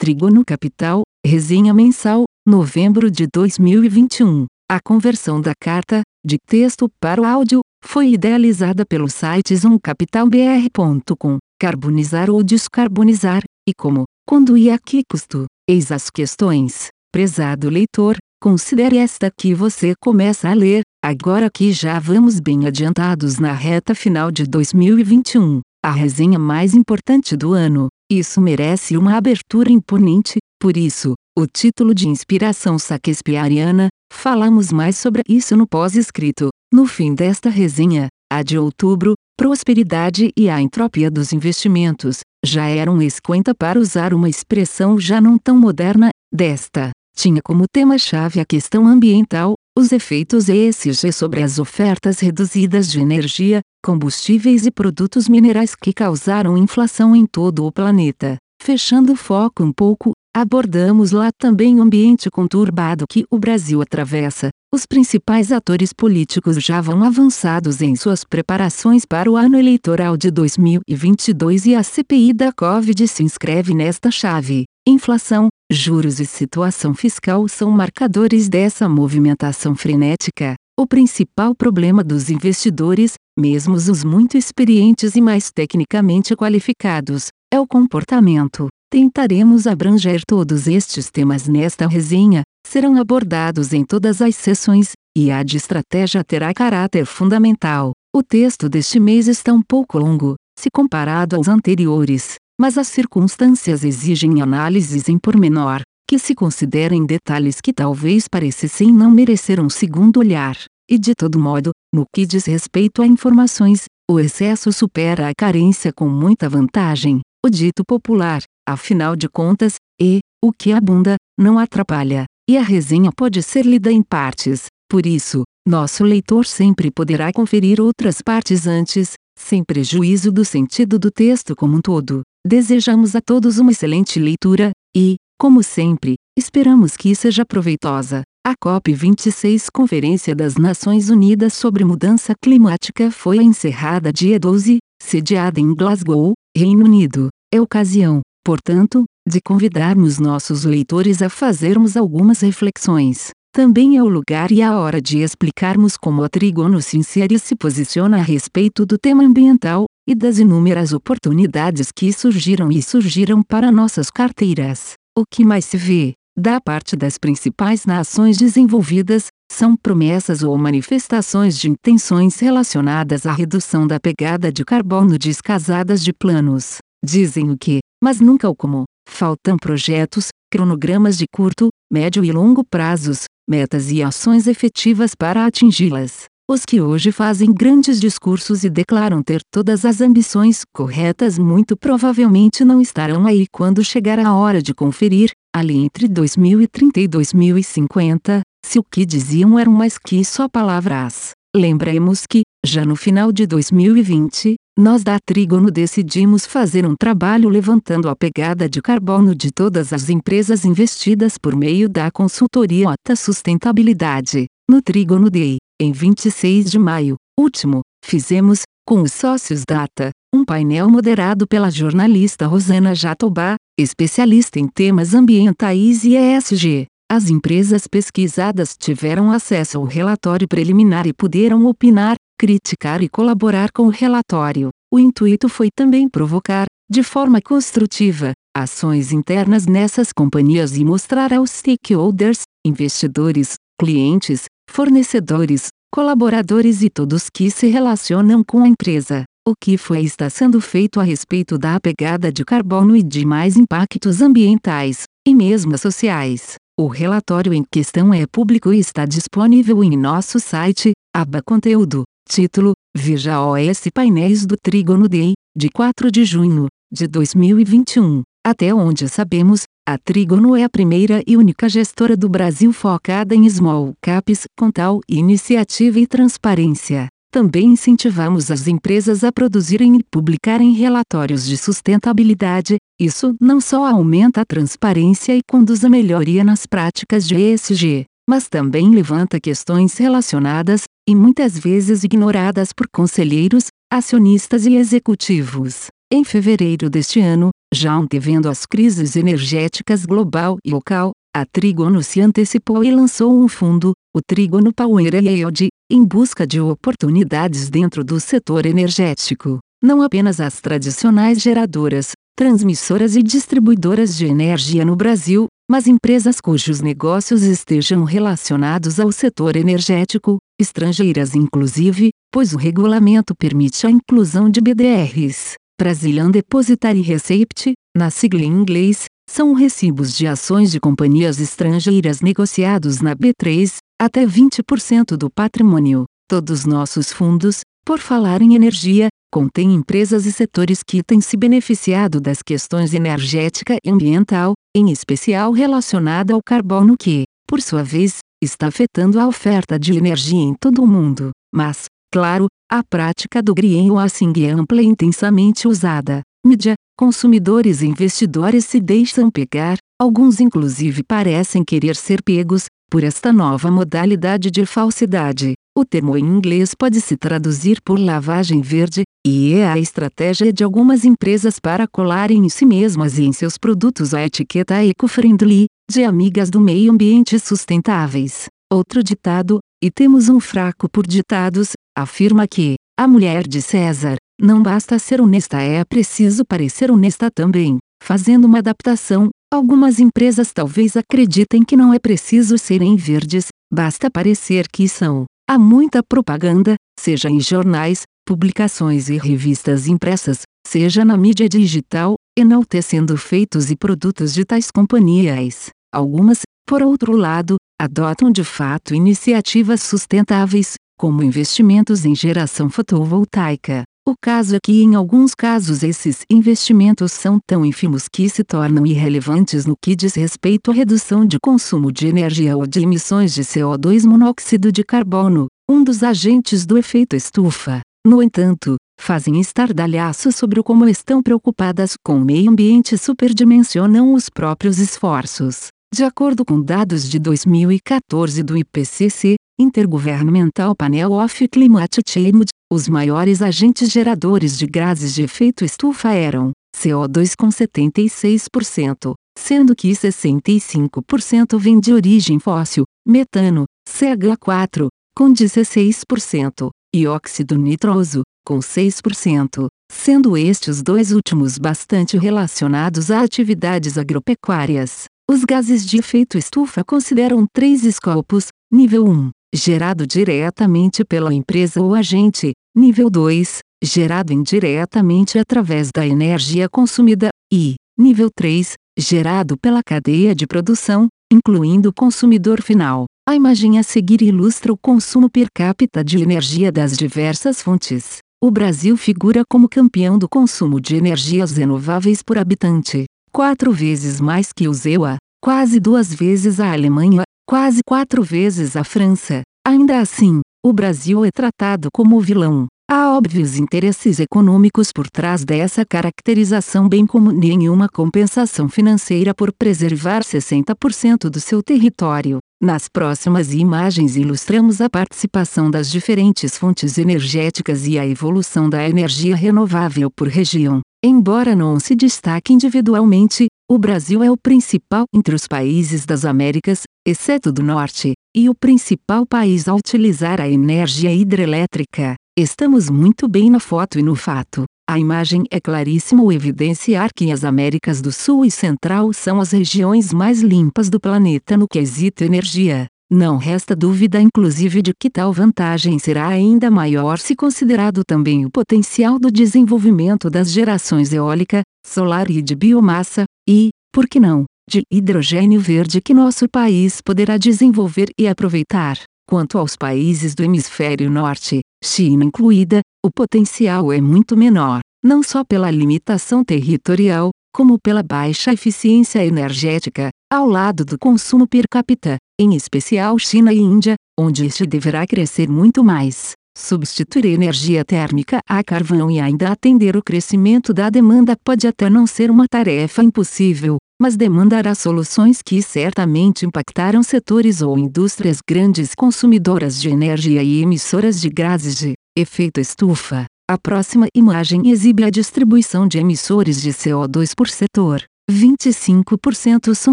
Trígono Capital, resenha mensal, novembro de 2021. A conversão da carta, de texto para o áudio, foi idealizada pelo site zoomcapitalbr.com. Carbonizar ou descarbonizar, e como, quando e a que custo? Eis as questões. Prezado leitor, considere esta que você começa a ler, agora que já vamos bem adiantados na reta final de 2021, a resenha mais importante do ano. Isso merece uma abertura imponente, por isso, o título de inspiração shakespeariana, falamos mais sobre isso no pós-escrito. No fim desta resenha, a de outubro, prosperidade e a entropia dos investimentos, já eram esquenta para usar uma expressão já não tão moderna, desta, tinha como tema-chave a questão ambiental, os efeitos ESG sobre as ofertas reduzidas de energia, combustíveis e produtos minerais que causaram inflação em todo o planeta. Fechando o foco um pouco, abordamos lá também o ambiente conturbado que o Brasil atravessa. Os principais atores políticos já vão avançados em suas preparações para o ano eleitoral de 2022 e a CPI da Covid se inscreve nesta chave. Inflação, juros e situação fiscal são marcadores dessa movimentação frenética. O principal problema dos investidores, mesmo os muito experientes e mais tecnicamente qualificados, é o comportamento. Tentaremos abranger todos estes temas nesta resenha, serão abordados em todas as sessões, e a de estratégia terá caráter fundamental. O texto deste mês está um pouco longo, se comparado aos anteriores, mas as circunstâncias exigem análises em pormenor, que se considerem detalhes que talvez parecessem não merecer um segundo olhar. E de todo modo, no que diz respeito a informações, o excesso supera a carência com muita vantagem. O dito popular, afinal de contas, e, o que abunda, não atrapalha, e a resenha pode ser lida em partes. Por isso, nosso leitor sempre poderá conferir outras partes antes, sem prejuízo do sentido do texto como um todo. Desejamos a todos uma excelente leitura, e, como sempre, esperamos que seja proveitosa. A COP26 Conferência das Nações Unidas sobre Mudança Climática foi encerrada dia 12, sediada em Glasgow, Reino Unido. É ocasião, portanto, de convidarmos nossos leitores a fazermos algumas reflexões. Também é o lugar e a hora de explicarmos como a Trigono Sincere se posiciona a respeito do tema ambiental, e das inúmeras oportunidades que surgiram e surgiram para nossas carteiras. O que mais se vê, da parte das principais nações desenvolvidas, são promessas ou manifestações de intenções relacionadas à redução da pegada de carbono descasadas de planos. Dizem o que, mas nunca o como. Faltam projetos, cronogramas de curto, médio e longo prazos, metas e ações efetivas para atingi-las. Os que hoje fazem grandes discursos e declaram ter todas as ambições corretas muito provavelmente não estarão aí quando chegar a hora de conferir, ali entre 2030 e 2050, se o que diziam eram mais que só palavras. Lembremos que, já no final de 2020, nós da Trígono decidimos fazer um trabalho levantando a pegada de carbono de todas as empresas investidas por meio da consultoria OTA Sustentabilidade. No Trígono Day, em 26 de maio, último, fizemos, com os sócios Data, um painel moderado pela jornalista Rosana Jatobá, especialista em temas ambientais e ESG. As empresas pesquisadas tiveram acesso ao relatório preliminar e puderam opinar, criticar e colaborar com o relatório. O intuito foi também provocar, de forma construtiva, ações internas nessas companhias e mostrar aos stakeholders, investidores, clientes, fornecedores, colaboradores e todos que se relacionam com a empresa, o que foi e está sendo feito a respeito da pegada de carbono e demais impactos ambientais, e mesmo sociais. O relatório em questão é público e está disponível em nosso site, aba Conteúdo, título, Veja OS Painéis do Trígono Day, de 4 de junho, de 2021. Até onde sabemos, a Trígono é a primeira e única gestora do Brasil focada em small caps com tal iniciativa e transparência. Também incentivamos as empresas a produzirem e publicarem relatórios de sustentabilidade. Isso não só aumenta a transparência e conduz à melhoria nas práticas de ESG, mas também levanta questões relacionadas, e muitas vezes ignoradas por conselheiros, acionistas e executivos. Em fevereiro deste ano, Já antevendo as crises energéticas global e local, a Trigono se antecipou e lançou um fundo, o Trigono Power Yield, em busca de oportunidades dentro do setor energético. Não apenas as tradicionais geradoras, transmissoras e distribuidoras de energia no Brasil, mas empresas cujos negócios estejam relacionados ao setor energético, estrangeiras inclusive, pois o regulamento permite a inclusão de BDRs, Brazilian Depositary Receipt, na sigla em inglês, são recibos de ações de companhias estrangeiras negociados na B3, até 20% do patrimônio. Todos nossos fundos, por falar em energia, contêm empresas e setores que têm se beneficiado das questões energética e ambiental, em especial relacionada ao carbono que, por sua vez, está afetando a oferta de energia em todo o mundo. Mas, claro, a prática do greenwashing é ampla e intensamente usada. Mídia, consumidores e investidores se deixam pegar, alguns inclusive parecem querer ser pegos, por esta nova modalidade de falsidade. O termo em inglês pode se traduzir por lavagem verde, e é a estratégia de algumas empresas para colarem em si mesmas e em seus produtos a etiqueta eco-friendly, de amigas do meio ambiente sustentáveis. Outro ditado, e temos um fraco por ditados, afirma que, a mulher de César, não basta ser honesta, é preciso parecer honesta também. Fazendo uma adaptação, algumas empresas talvez acreditem que não é preciso serem verdes, basta parecer que são. Há muita propaganda, seja em jornais, publicações e revistas impressas, seja na mídia digital, enaltecendo feitos e produtos de tais companhias. Algumas, por outro lado, adotam de fato iniciativas sustentáveis, como investimentos em geração fotovoltaica. O caso é que em alguns casos esses investimentos são tão ínfimos que se tornam irrelevantes no que diz respeito à redução de consumo de energia ou de emissões de CO2 monóxido de carbono, um dos agentes do efeito estufa. No entanto, fazem estardalhaço sobre como estão preocupadas com o meio ambiente e superdimensionam os próprios esforços. De acordo com dados de 2014 do IPCC, Intergovernmental Panel of Climate Change, os maiores agentes geradores de gases de efeito estufa eram CO2 com 76%, sendo que 65% vem de origem fóssil, metano, CH4, com 16%, e óxido nitroso, com 6%, sendo estes dois últimos bastante relacionados a atividades agropecuárias. Os gases de efeito estufa consideram três escopos: nível 1, gerado diretamente pela empresa ou agente, nível 2, gerado indiretamente através da energia consumida, e, nível 3, gerado pela cadeia de produção, incluindo o consumidor final. A imagem a seguir ilustra o consumo per capita de energia das diversas fontes. O Brasil figura como campeão do consumo de energias renováveis por habitante, quatro vezes mais que o ZEUA, quase duas vezes a Alemanha, quase quatro vezes a França. Ainda assim, o Brasil é tratado como vilão. Há óbvios interesses econômicos por trás dessa caracterização, bem como nenhuma compensação financeira por preservar 60% do seu território. Nas próximas imagens ilustramos a participação das diferentes fontes energéticas e a evolução da energia renovável por região. Embora não se destaque individualmente, o Brasil é o principal entre os países das Américas, exceto do Norte, e o principal país a utilizar a energia hidrelétrica. Estamos muito bem na foto e no fato. A imagem é claríssima ao evidenciar que as Américas do Sul e Central são as regiões mais limpas do planeta no quesito energia. Não resta dúvida inclusive de que tal vantagem será ainda maior se considerado também o potencial do desenvolvimento das gerações eólica, solar e de biomassa, e, por que não, de hidrogênio verde que nosso país poderá desenvolver e aproveitar. Quanto aos países do hemisfério norte, China incluída, o potencial é muito menor, não só pela limitação territorial, como pela baixa eficiência energética, ao lado do consumo per capita, em especial China e Índia, onde este deverá crescer muito mais. Substituir energia térmica a carvão e ainda atender o crescimento da demanda pode até não ser uma tarefa impossível, mas demandará soluções que certamente impactarão setores ou indústrias grandes consumidoras de energia e emissoras de gases de efeito estufa. A próxima imagem exibe a distribuição de emissores de CO2 por setor. 25% são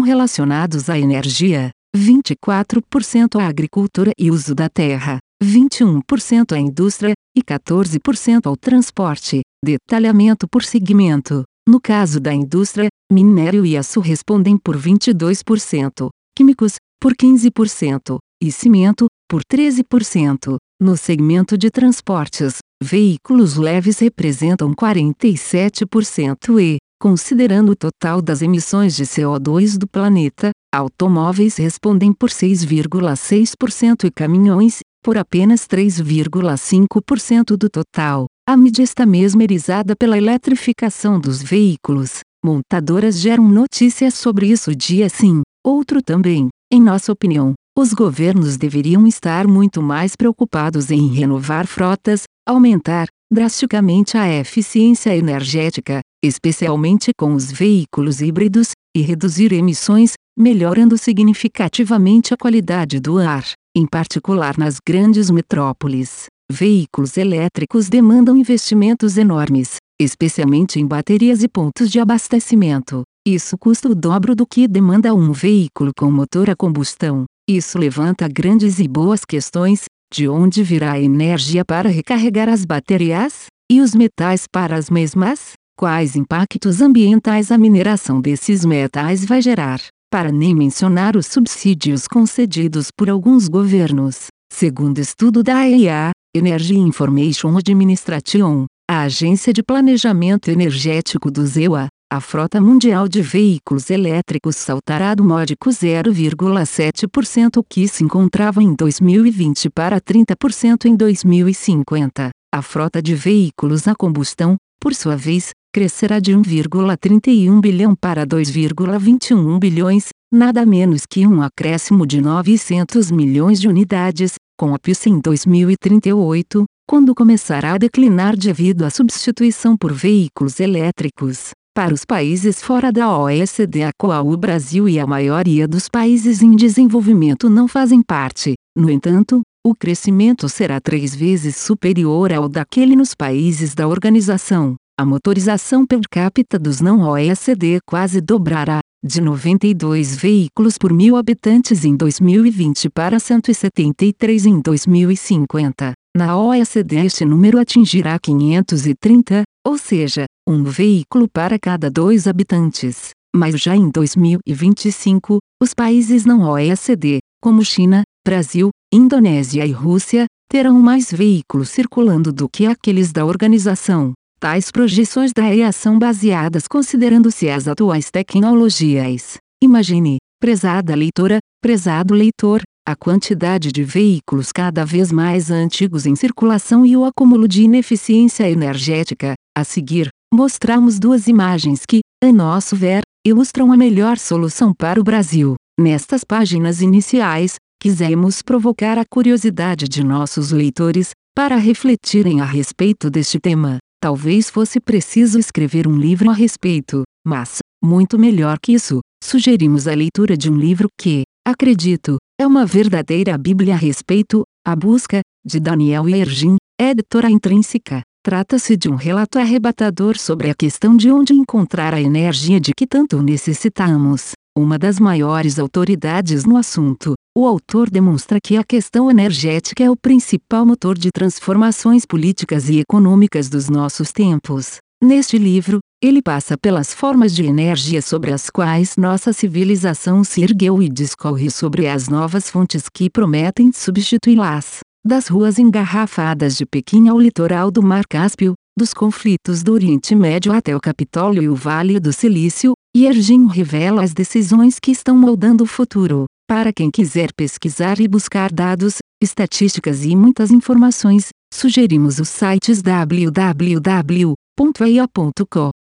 relacionados à energia, 24% à agricultura e uso da terra, 21% à indústria e 14% ao transporte. Detalhamento por segmento. No caso da indústria, minério e aço respondem por 22%, químicos, por 15%, e cimento, por 13%. No segmento de transportes, veículos leves representam 47% e, considerando o total das emissões de CO2 do planeta, automóveis respondem por 6,6% e caminhões, por apenas 3,5% do total. A mídia está mesmerizada pela eletrificação dos veículos. Montadoras geram notícias sobre isso dia sim, outro também. Em nossa opinião, os governos deveriam estar muito mais preocupados em renovar frotas, aumentar drasticamente a eficiência energética, especialmente com os veículos híbridos, e reduzir emissões, melhorando significativamente a qualidade do ar, em particular nas grandes metrópoles. Veículos elétricos demandam investimentos enormes, especialmente em baterias e pontos de abastecimento. Isso custa o dobro do que demanda um veículo com motor a combustão. Isso levanta grandes e boas questões: de onde virá a energia para recarregar as baterias? E os metais para as mesmas? Quais impactos ambientais a mineração desses metais vai gerar? Para nem mencionar os subsídios concedidos por alguns governos. Segundo estudo da AEA, Energy Information Administration, a agência de planejamento energético do ZEUA, a frota mundial de veículos elétricos saltará do módico 0,7% que se encontrava em 2020 para 30% em 2050. A frota de veículos a combustão, por sua vez, crescerá de 1,31 bilhão para 2,21 bilhões, nada menos que um acréscimo de 900 milhões de unidades, com a PIS em 2038, quando começará a declinar devido à substituição por veículos elétricos. Para os países fora da OECD, a qual o Brasil e a maioria dos países em desenvolvimento não fazem parte, no entanto, o crescimento será três vezes superior ao daquele nos países da organização. A motorização per capita dos não OECD quase dobrará, de 92 veículos por mil habitantes em 2020 para 173 em 2050. Na OECD este número atingirá 530, ou seja, um veículo para cada dois habitantes. Mas já em 2025, os países não OECD, como China, Brasil, Indonésia e Rússia, terão mais veículos circulando do que aqueles da organização. Tais projeções da EA são baseadas considerando-se as atuais tecnologias. Imagine, prezada leitora, prezado leitor, a quantidade de veículos cada vez mais antigos em circulação e o acúmulo de ineficiência energética. A seguir, mostramos duas imagens que, a nosso ver, ilustram a melhor solução para o Brasil. Nestas páginas iniciais, quisemos provocar a curiosidade de nossos leitores, para refletirem a respeito deste tema. Talvez fosse preciso escrever um livro a respeito, mas, muito melhor que isso, sugerimos a leitura de um livro que, acredito, é uma verdadeira Bíblia a respeito, A Busca, de Daniel Yergin, editora intrínseca. Trata-se de um relato arrebatador sobre a questão de onde encontrar a energia de que tanto necessitamos. Uma das maiores autoridades no assunto, o autor demonstra que a questão energética é o principal motor de transformações políticas e econômicas dos nossos tempos. Neste livro, ele passa pelas formas de energia sobre as quais nossa civilização se ergueu e discorre sobre as novas fontes que prometem substituí-las das ruas engarrafadas de Pequim ao litoral do Mar Cáspio, dos conflitos do Oriente Médio até o Capitólio e o Vale do Silício, Yergin revela as decisões que estão moldando o futuro. Para quem quiser pesquisar e buscar dados, estatísticas e muitas informações, sugerimos os sites www.eia.co,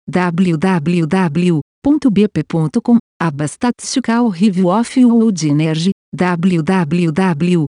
www.bp.com, a Statistical Review of World Energy, www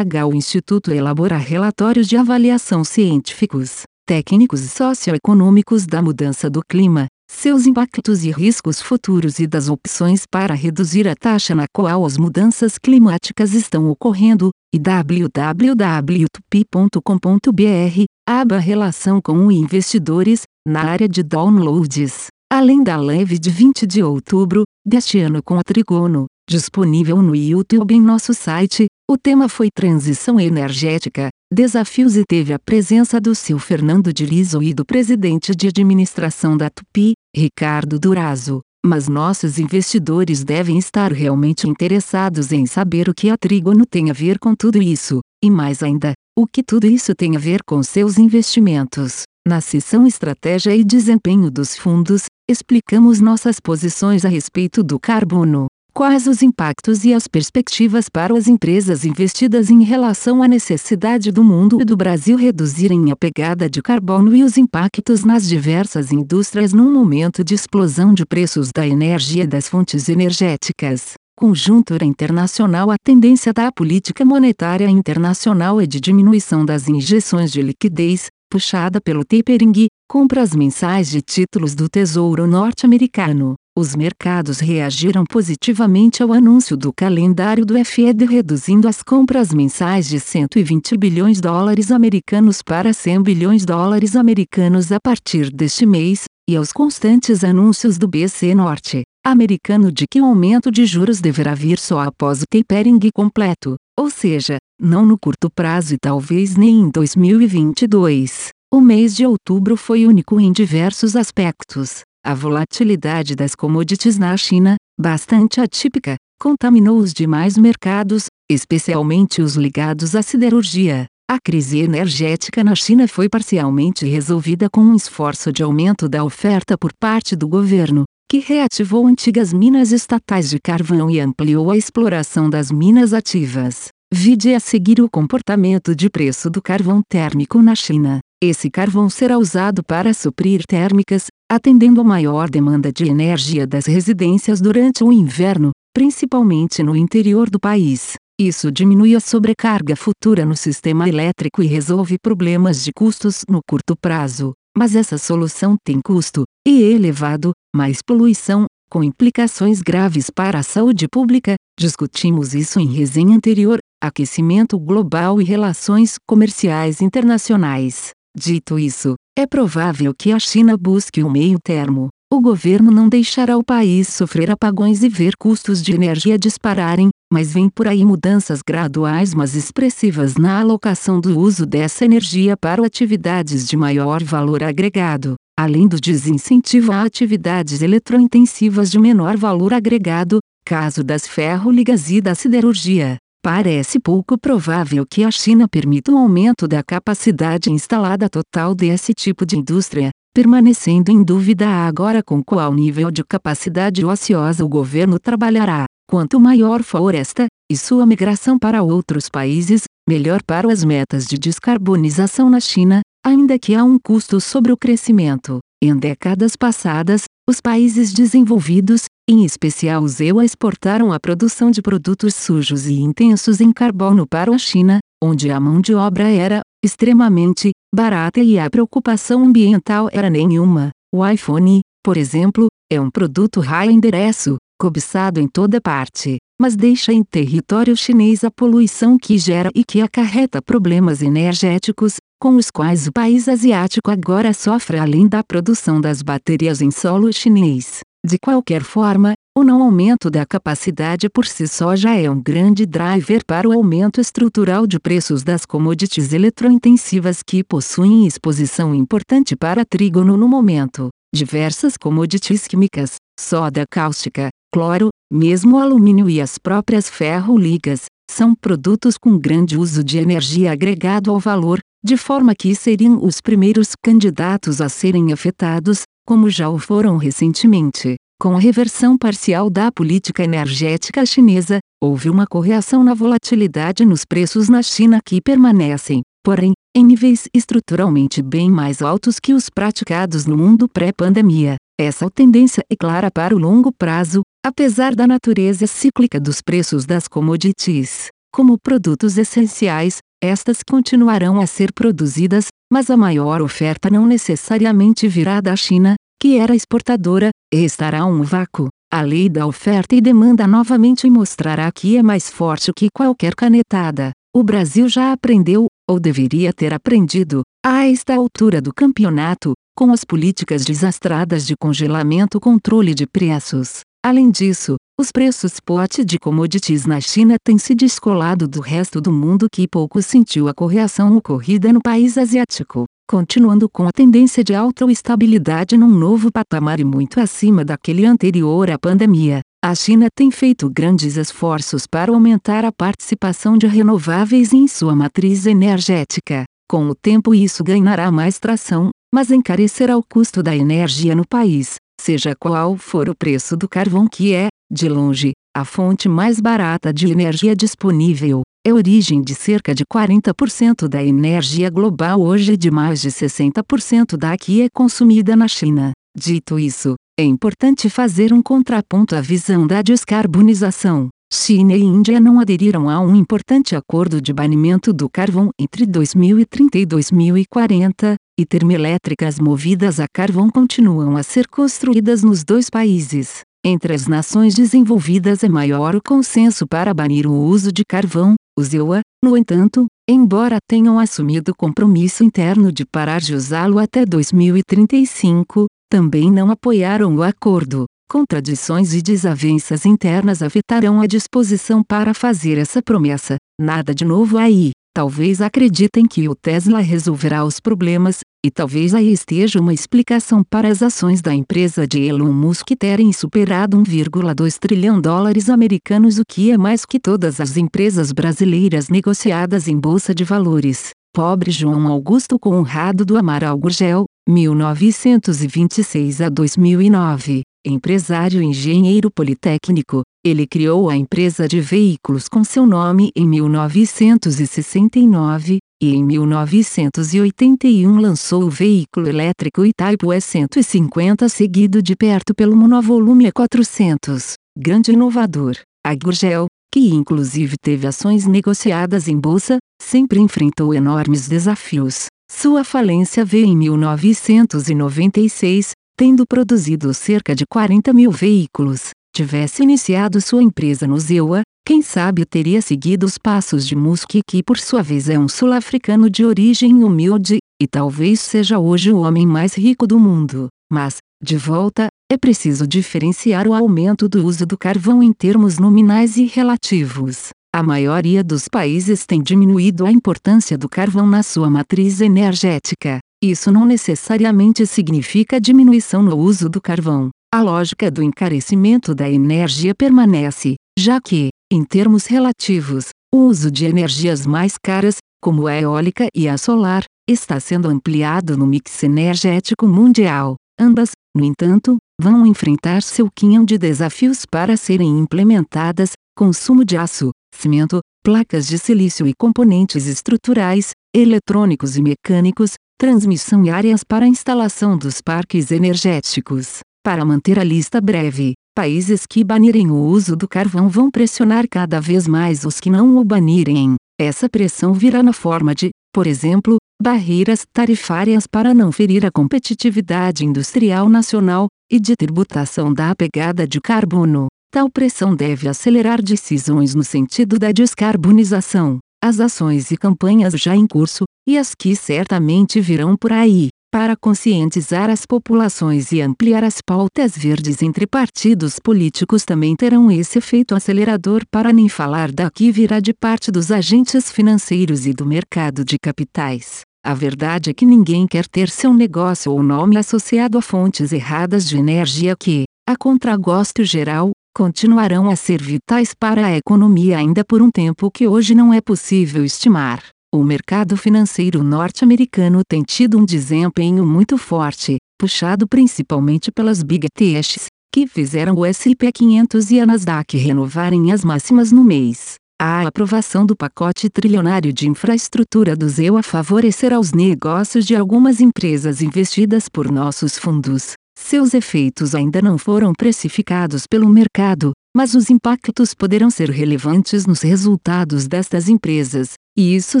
O Instituto elabora relatórios de avaliação científicos, técnicos e socioeconômicos da mudança do clima, seus impactos e riscos futuros e das opções para reduzir a taxa na qual as mudanças climáticas estão ocorrendo, e www.tupi.com.br, aba Relação com investidores, na área de downloads. Além da live de 20 de outubro, deste ano com a Trigono, disponível no YouTube em nosso site, o tema foi Transição Energética, Desafios e teve a presença do seu Fernando de Liso e do presidente de administração da Tupi, Ricardo Durazo. Mas nossos investidores devem estar realmente interessados em saber o que a Trigono tem a ver com tudo isso, e mais ainda, o que tudo isso tem a ver com seus investimentos. Na seção Estratégia e Desempenho dos Fundos, explicamos nossas posições a respeito do carbono. Quais os impactos e as perspectivas para as empresas investidas em relação à necessidade do mundo e do Brasil reduzirem a pegada de carbono e os impactos nas diversas indústrias num momento de explosão de preços da energia e das fontes energéticas? Conjuntura internacional A tendência da política monetária internacional é de diminuição das injeções de liquidez, puxada pelo tapering, compras mensais de títulos do Tesouro norte-americano. Os mercados reagiram positivamente ao anúncio do calendário do FED reduzindo as compras mensais de 120 bilhões de dólares americanos para 100 bilhões de dólares americanos a partir deste mês, e aos constantes anúncios do BC Norte americano de que o aumento de juros deverá vir só após o tapering completo, ou seja, não no curto prazo e talvez nem em 2022. O mês de outubro foi único em diversos aspectos. A volatilidade das commodities na China, bastante atípica, contaminou os demais mercados, especialmente os ligados à siderurgia. A crise energética na China foi parcialmente resolvida com um esforço de aumento da oferta por parte do governo, que reativou antigas minas estatais de carvão e ampliou a exploração das minas ativas. Vide a seguir o comportamento de preço do carvão térmico na China. Esse carvão será usado para suprir térmicas, atendendo a maior demanda de energia das residências durante o inverno, principalmente no interior do país. Isso diminui a sobrecarga futura no sistema elétrico e resolve problemas de custos no curto prazo. Mas essa solução tem custo, e elevado, mais poluição, com implicações graves para a saúde pública. Discutimos isso em resenha anterior, aquecimento global e relações comerciais internacionais. Dito isso, é provável que a China busque um meio termo. O governo não deixará o país sofrer apagões e ver custos de energia dispararem, mas vem por aí mudanças graduais mas expressivas na alocação do uso dessa energia para atividades de maior valor agregado, além do desincentivo a atividades eletrointensivas de menor valor agregado, caso das ferroligas e da siderurgia. Parece pouco provável que a China permita um aumento da capacidade instalada total desse tipo de indústria, permanecendo em dúvida agora com qual nível de capacidade ociosa o governo trabalhará. Quanto maior for esta, e sua migração para outros países, melhor para as metas de descarbonização na China, ainda que há um custo sobre o crescimento. Em décadas passadas, os países desenvolvidos, em especial os EUA exportaram a produção de produtos sujos e intensos em carbono para a China, onde a mão de obra era, extremamente, barata e a preocupação ambiental era nenhuma. O iPhone, por exemplo, é um produto high endereço, cobiçado em toda parte, mas deixa em território chinês a poluição que gera e que acarreta problemas energéticos, com os quais o país asiático agora sofre além da produção das baterias em solo chinês. De qualquer forma, o não aumento da capacidade por si só já é um grande driver para o aumento estrutural de preços das commodities eletrointensivas que possuem exposição importante para trígono no momento. Diversas commodities químicas, soda cáustica, cloro, mesmo alumínio e as próprias ferro-ligas, são produtos com grande uso de energia agregado ao valor, de forma que seriam os primeiros candidatos a serem afetados, como já o foram recentemente. Com a reversão parcial da política energética chinesa, houve uma correção na volatilidade nos preços na China que permanecem, porém, em níveis estruturalmente bem mais altos que os praticados no mundo pré-pandemia. Essa tendência é clara para o longo prazo, apesar da natureza cíclica dos preços das commodities. Como produtos essenciais, estas continuarão a ser produzidas, mas a maior oferta não necessariamente virá da China, que era exportadora, estará um vácuo. A lei da oferta e demanda novamente mostrará que é mais forte que qualquer canetada. O Brasil já aprendeu, ou deveria ter aprendido, a esta altura do campeonato, com as políticas desastradas de congelamento controle de preços. Além disso, os preços spot de commodities na China têm se descolado do resto do mundo que pouco sentiu a correção ocorrida no país asiático, continuando com a tendência de alta estabilidade num novo patamar e muito acima daquele anterior à pandemia. A China tem feito grandes esforços para aumentar a participação de renováveis em sua matriz energética. Com o tempo isso ganhará mais tração, mas encarecerá o custo da energia no país, seja qual for o preço do carvão que é, de longe, a fonte mais barata de energia disponível, é origem de cerca de 40% da energia global hoje e de mais de 60% da que é consumida na China. Dito isso, é importante fazer um contraponto à visão da descarbonização. China e Índia não aderiram a um importante acordo de banimento do carvão entre 2030 e 2040, e termoelétricas movidas a carvão continuam a ser construídas nos dois países. Entre as nações desenvolvidas é maior o consenso para banir o uso de carvão, os EUA, no entanto, embora tenham assumido compromisso interno de parar de usá-lo até 2035, também não apoiaram o acordo. Contradições e desavenças internas afetarão a disposição para fazer essa promessa. Nada de novo aí. Talvez acreditem que o Tesla resolverá os problemas, e talvez aí esteja uma explicação para as ações da empresa de Elon Musk terem superado 1,2 trilhão dólares americanos, o que é mais que todas as empresas brasileiras negociadas em bolsa de valores. Pobre João Augusto Conrado do Amaral Gurgel, 1926 a 2009 empresário engenheiro politécnico, ele criou a empresa de veículos com seu nome em 1969, e em 1981 lançou o veículo elétrico Itaipu E150 seguido de perto pelo monovolume E400. Grande inovador, a Gurgel, que inclusive teve ações negociadas em bolsa, sempre enfrentou enormes desafios. Sua falência veio em 1996, tendo produzido cerca de 40 mil veículos, tivesse iniciado sua empresa no Zewa, quem sabe teria seguido os passos de Musk que por sua vez é um sul-africano de origem humilde, e talvez seja hoje o homem mais rico do mundo. Mas, de volta, é preciso diferenciar o aumento do uso do carvão em termos nominais e relativos. A maioria dos países tem diminuído a importância do carvão na sua matriz energética, isso não necessariamente significa diminuição no uso do carvão. A lógica do encarecimento da energia permanece, já que, em termos relativos, o uso de energias mais caras, como a eólica e a solar, está sendo ampliado no mix energético mundial. Ambas, no entanto, vão enfrentar seu quinhão de desafios para serem implementadas: consumo de aço, cimento, placas de silício e componentes estruturais, eletrônicos e mecânicos, transmissão e áreas para instalação dos parques energéticos. Para manter a lista breve, países que banirem o uso do carvão vão pressionar cada vez mais os que não o banirem. Essa pressão virá na forma de, por exemplo, barreiras tarifárias para não ferir a competitividade industrial nacional, e de tributação da pegada de carbono. Tal pressão deve acelerar decisões no sentido da descarbonização as ações e campanhas já em curso, e as que certamente virão por aí, para conscientizar as populações e ampliar as pautas verdes entre partidos políticos também terão esse efeito acelerador para nem falar da que virá de parte dos agentes financeiros e do mercado de capitais. A verdade é que ninguém quer ter seu negócio ou nome associado a fontes erradas de energia que, a contragosto geral, continuarão a ser vitais para a economia ainda por um tempo que hoje não é possível estimar. O mercado financeiro norte-americano tem tido um desempenho muito forte, puxado principalmente pelas Big Techs, que fizeram o S&P 500 e a Nasdaq renovarem as máximas no mês. A aprovação do pacote trilionário de infraestrutura do ZEUA favorecerá os negócios de algumas empresas investidas por nossos fundos, seus efeitos ainda não foram precificados pelo mercado, mas os impactos poderão ser relevantes nos resultados destas empresas, e isso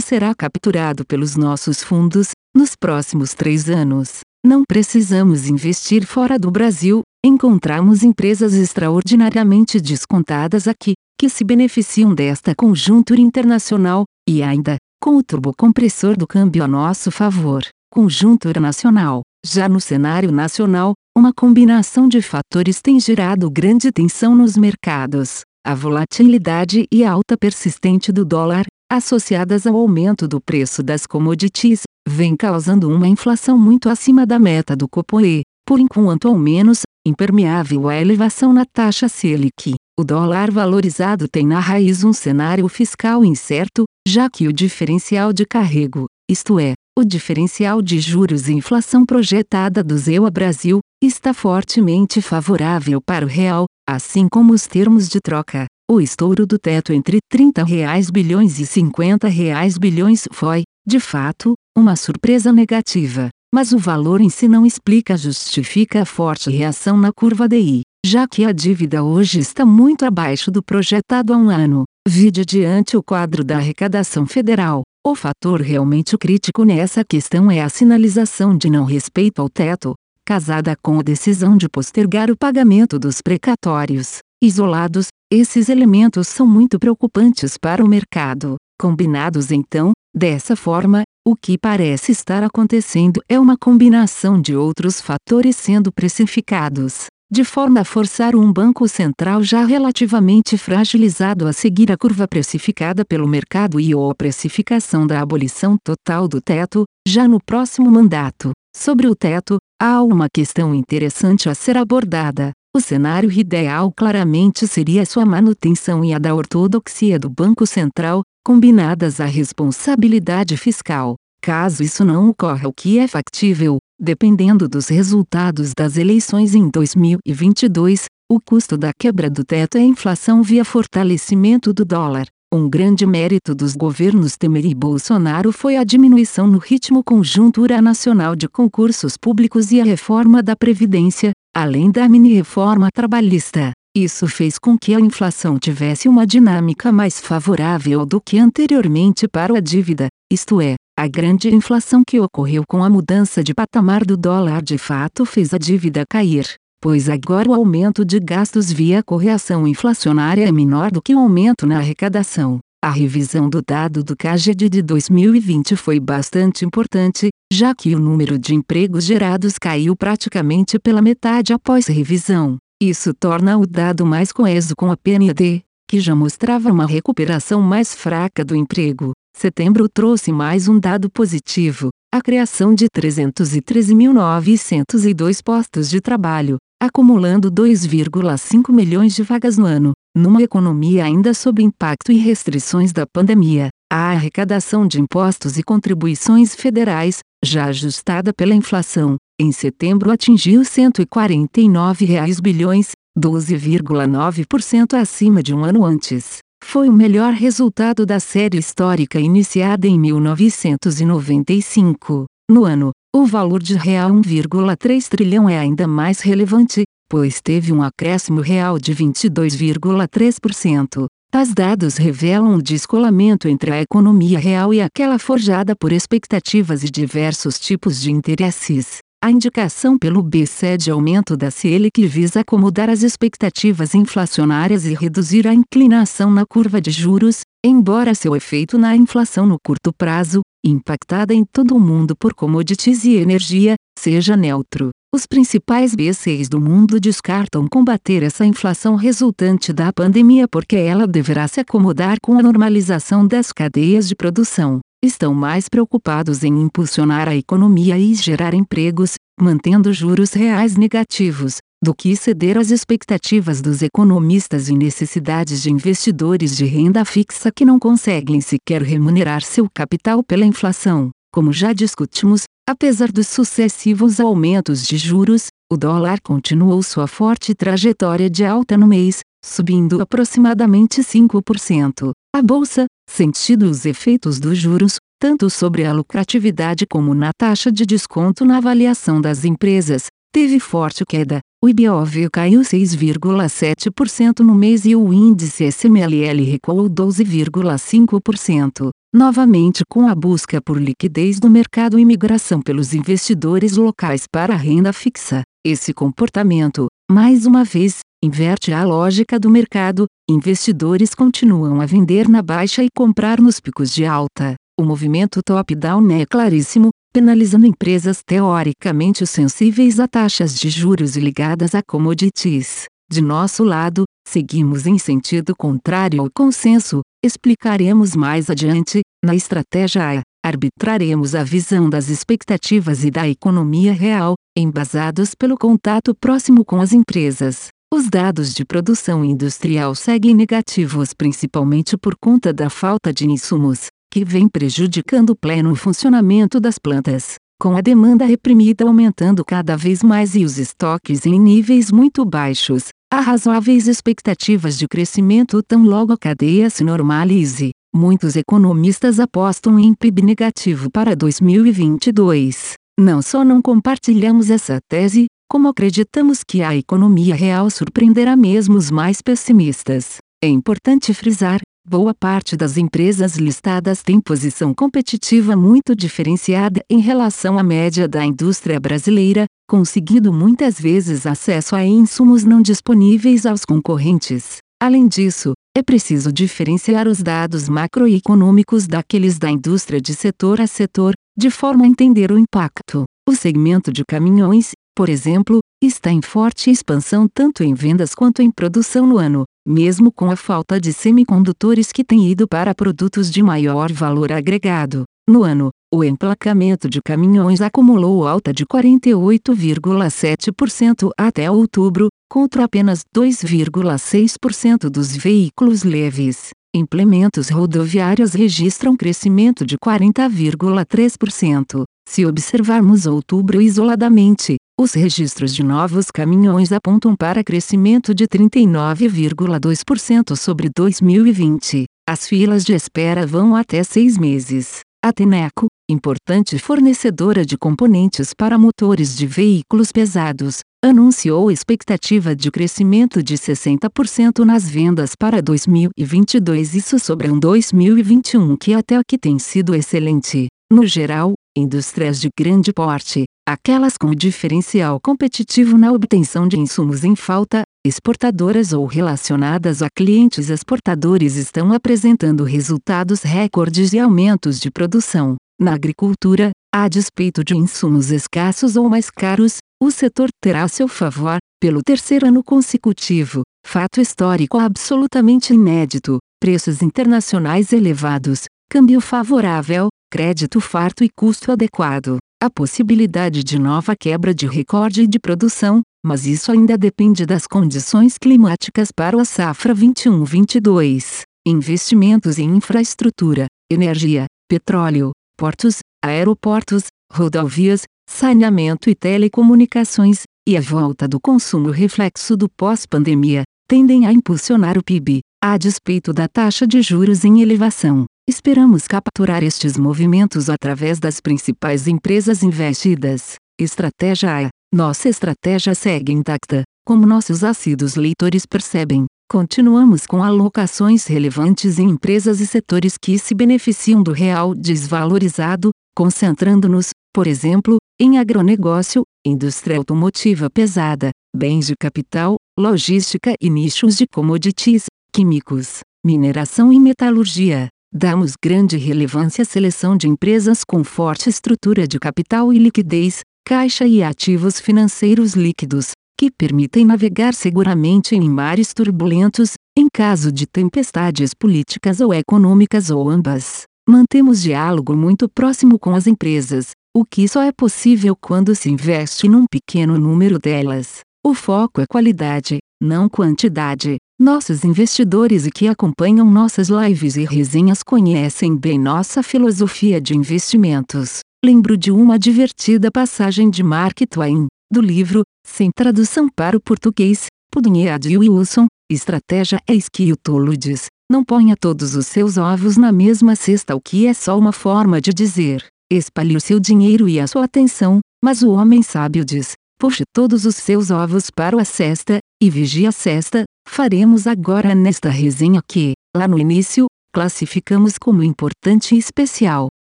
será capturado pelos nossos fundos, nos próximos três anos. não precisamos investir fora do Brasil, encontramos empresas extraordinariamente descontadas aqui, que se beneficiam desta conjuntura internacional, e ainda, com o turbocompressor do câmbio a nosso favor, conjuntura nacional. Já no cenário nacional, uma combinação de fatores tem gerado grande tensão nos mercados. A volatilidade e a alta persistente do dólar, associadas ao aumento do preço das commodities, vem causando uma inflação muito acima da meta do Copoe, por enquanto ao menos, impermeável à elevação na taxa Selic. O dólar valorizado tem na raiz um cenário fiscal incerto, já que o diferencial de carrego, isto é, o diferencial de juros e inflação projetada do ZEUA Brasil, está fortemente favorável para o real, assim como os termos de troca. O estouro do teto entre 30 reais bilhões e 50 reais bilhões foi, de fato, uma surpresa negativa, mas o valor em si não explica justifica a forte reação na curva DI, já que a dívida hoje está muito abaixo do projetado há um ano. Vide diante o quadro da arrecadação federal. O fator realmente crítico nessa questão é a sinalização de não respeito ao teto, casada com a decisão de postergar o pagamento dos precatórios. Isolados, esses elementos são muito preocupantes para o mercado. Combinados então, dessa forma, o que parece estar acontecendo é uma combinação de outros fatores sendo precificados, de forma a forçar um banco central já relativamente fragilizado a seguir a curva precificada pelo mercado e ou a precificação da abolição total do teto, já no próximo mandato. Sobre o teto, há uma questão interessante a ser abordada. O cenário ideal claramente seria sua manutenção e a da ortodoxia do Banco Central, combinadas à responsabilidade fiscal. Caso isso não ocorra, o que é factível, dependendo dos resultados das eleições em 2022, o custo da quebra do teto é a inflação via fortalecimento do dólar. Um grande mérito dos governos Temer e Bolsonaro foi a diminuição no ritmo conjuntura nacional de concursos públicos e a reforma da Previdência, além da mini-reforma trabalhista. Isso fez com que a inflação tivesse uma dinâmica mais favorável do que anteriormente para a dívida, isto é, a grande inflação que ocorreu com a mudança de patamar do dólar de fato fez a dívida cair, pois agora o aumento de gastos via correção inflacionária é menor do que o aumento na arrecadação. A revisão do dado do CAGED de 2020 foi bastante importante, já que o número de empregos gerados caiu praticamente pela metade após revisão. Isso torna o dado mais coeso com a PND, que já mostrava uma recuperação mais fraca do emprego. Setembro trouxe mais um dado positivo: a criação de 313.902 postos de trabalho, acumulando 2,5 milhões de vagas no ano. Numa economia ainda sob impacto e restrições da pandemia, a arrecadação de impostos e contribuições federais, já ajustada pela inflação, em setembro atingiu 149 reais bilhões, 12,9% acima de um ano antes. Foi o melhor resultado da série histórica iniciada em 1995. No ano, o valor de real 1,3 trilhão é ainda mais relevante, pois teve um acréscimo real de 22,3%. Tais dados revelam o descolamento entre a economia real e aquela forjada por expectativas e diversos tipos de interesses. A indicação pelo BCE de aumento da Selic visa acomodar as expectativas inflacionárias e reduzir a inclinação na curva de juros, embora seu efeito na inflação no curto prazo, impactada em todo o mundo por commodities e energia, seja neutro. Os principais BCs do mundo descartam combater essa inflação resultante da pandemia porque ela deverá se acomodar com a normalização das cadeias de produção estão mais preocupados em impulsionar a economia e gerar empregos, mantendo juros reais negativos, do que ceder às expectativas dos economistas e necessidades de investidores de renda fixa que não conseguem sequer remunerar seu capital pela inflação. Como já discutimos, apesar dos sucessivos aumentos de juros, o dólar continuou sua forte trajetória de alta no mês, subindo aproximadamente 5%. A bolsa, sentido os efeitos dos juros, tanto sobre a lucratividade como na taxa de desconto na avaliação das empresas, teve forte queda. O IBOV caiu 6,7% no mês e o índice SMLL recuou 12,5%, novamente com a busca por liquidez do mercado e migração pelos investidores locais para a renda fixa. Esse comportamento, mais uma vez, inverte a lógica do mercado, investidores continuam a vender na baixa e comprar nos picos de alta. O movimento top-down é claríssimo, penalizando empresas teoricamente sensíveis a taxas de juros ligadas a commodities. De nosso lado, seguimos em sentido contrário ao consenso, explicaremos mais adiante, na estratégia A, arbitraremos a visão das expectativas e da economia real, embasados pelo contato próximo com as empresas. Os dados de produção industrial seguem negativos principalmente por conta da falta de insumos, que vem prejudicando o pleno funcionamento das plantas, com a demanda reprimida aumentando cada vez mais e os estoques em níveis muito baixos. Há razoáveis expectativas de crescimento tão logo a cadeia se normalize. Muitos economistas apostam em PIB negativo para 2022. Não só não compartilhamos essa tese, como acreditamos que a economia real surpreenderá mesmo os mais pessimistas. É importante frisar Boa parte das empresas listadas tem posição competitiva muito diferenciada em relação à média da indústria brasileira, conseguindo muitas vezes acesso a insumos não disponíveis aos concorrentes. Além disso, é preciso diferenciar os dados macroeconômicos daqueles da indústria de setor a setor, de forma a entender o impacto. O segmento de caminhões, por exemplo, está em forte expansão tanto em vendas quanto em produção no ano, mesmo com a falta de semicondutores que tem ido para produtos de maior valor agregado. No ano, o emplacamento de caminhões acumulou alta de 48,7% até outubro, contra apenas 2,6% dos veículos leves. Implementos rodoviários registram crescimento de 40,3%. Se observarmos outubro isoladamente, os registros de novos caminhões apontam para crescimento de 39,2% sobre 2020. As filas de espera vão até seis meses. A Teneco, importante fornecedora de componentes para motores de veículos pesados, anunciou expectativa de crescimento de 60% nas vendas para 2022. Isso sobre um 2021 que até aqui tem sido excelente. No geral, indústrias de grande porte, aquelas com diferencial competitivo na obtenção de insumos em falta, exportadoras ou relacionadas a clientes exportadores estão apresentando resultados recordes e aumentos de produção. Na agricultura, a despeito de insumos escassos ou mais caros, o setor terá a seu favor, pelo terceiro ano consecutivo, fato histórico absolutamente inédito, preços internacionais elevados, câmbio favorável, crédito farto e custo adequado. A possibilidade de nova quebra de recorde de produção, mas isso ainda depende das condições climáticas para a safra 21-22. Investimentos em infraestrutura, energia, petróleo, portos, aeroportos, rodovias, saneamento e telecomunicações, e a volta do consumo reflexo do pós-pandemia, tendem a impulsionar o PIB, a despeito da taxa de juros em elevação. Esperamos capturar estes movimentos através das principais empresas investidas. Estratégia A. Nossa estratégia segue intacta, como nossos assíduos leitores percebem. Continuamos com alocações relevantes em empresas e setores que se beneficiam do real desvalorizado, concentrando-nos, por exemplo, em agronegócio, indústria automotiva pesada, bens de capital, logística e nichos de commodities, químicos, mineração e metalurgia. Damos grande relevância à seleção de empresas com forte estrutura de capital e liquidez, caixa e ativos financeiros líquidos, que permitem navegar seguramente em mares turbulentos, em caso de tempestades políticas ou econômicas ou ambas. Mantemos diálogo muito próximo com as empresas, o que só é possível quando se investe num pequeno número delas. O foco é qualidade, não quantidade. Nossos investidores e que acompanham nossas lives e resenhas conhecem bem nossa filosofia de investimentos. Lembro de uma divertida passagem de Mark Twain, do livro, sem tradução para o português, Pudunha de Wilson, Estratégia é que o tolo diz, não ponha todos os seus ovos na mesma cesta o que é só uma forma de dizer, espalhe o seu dinheiro e a sua atenção, mas o homem sábio diz, puxe todos os seus ovos para a cesta, e vigie a cesta, faremos agora nesta resenha que, lá no início, classificamos como importante e especial,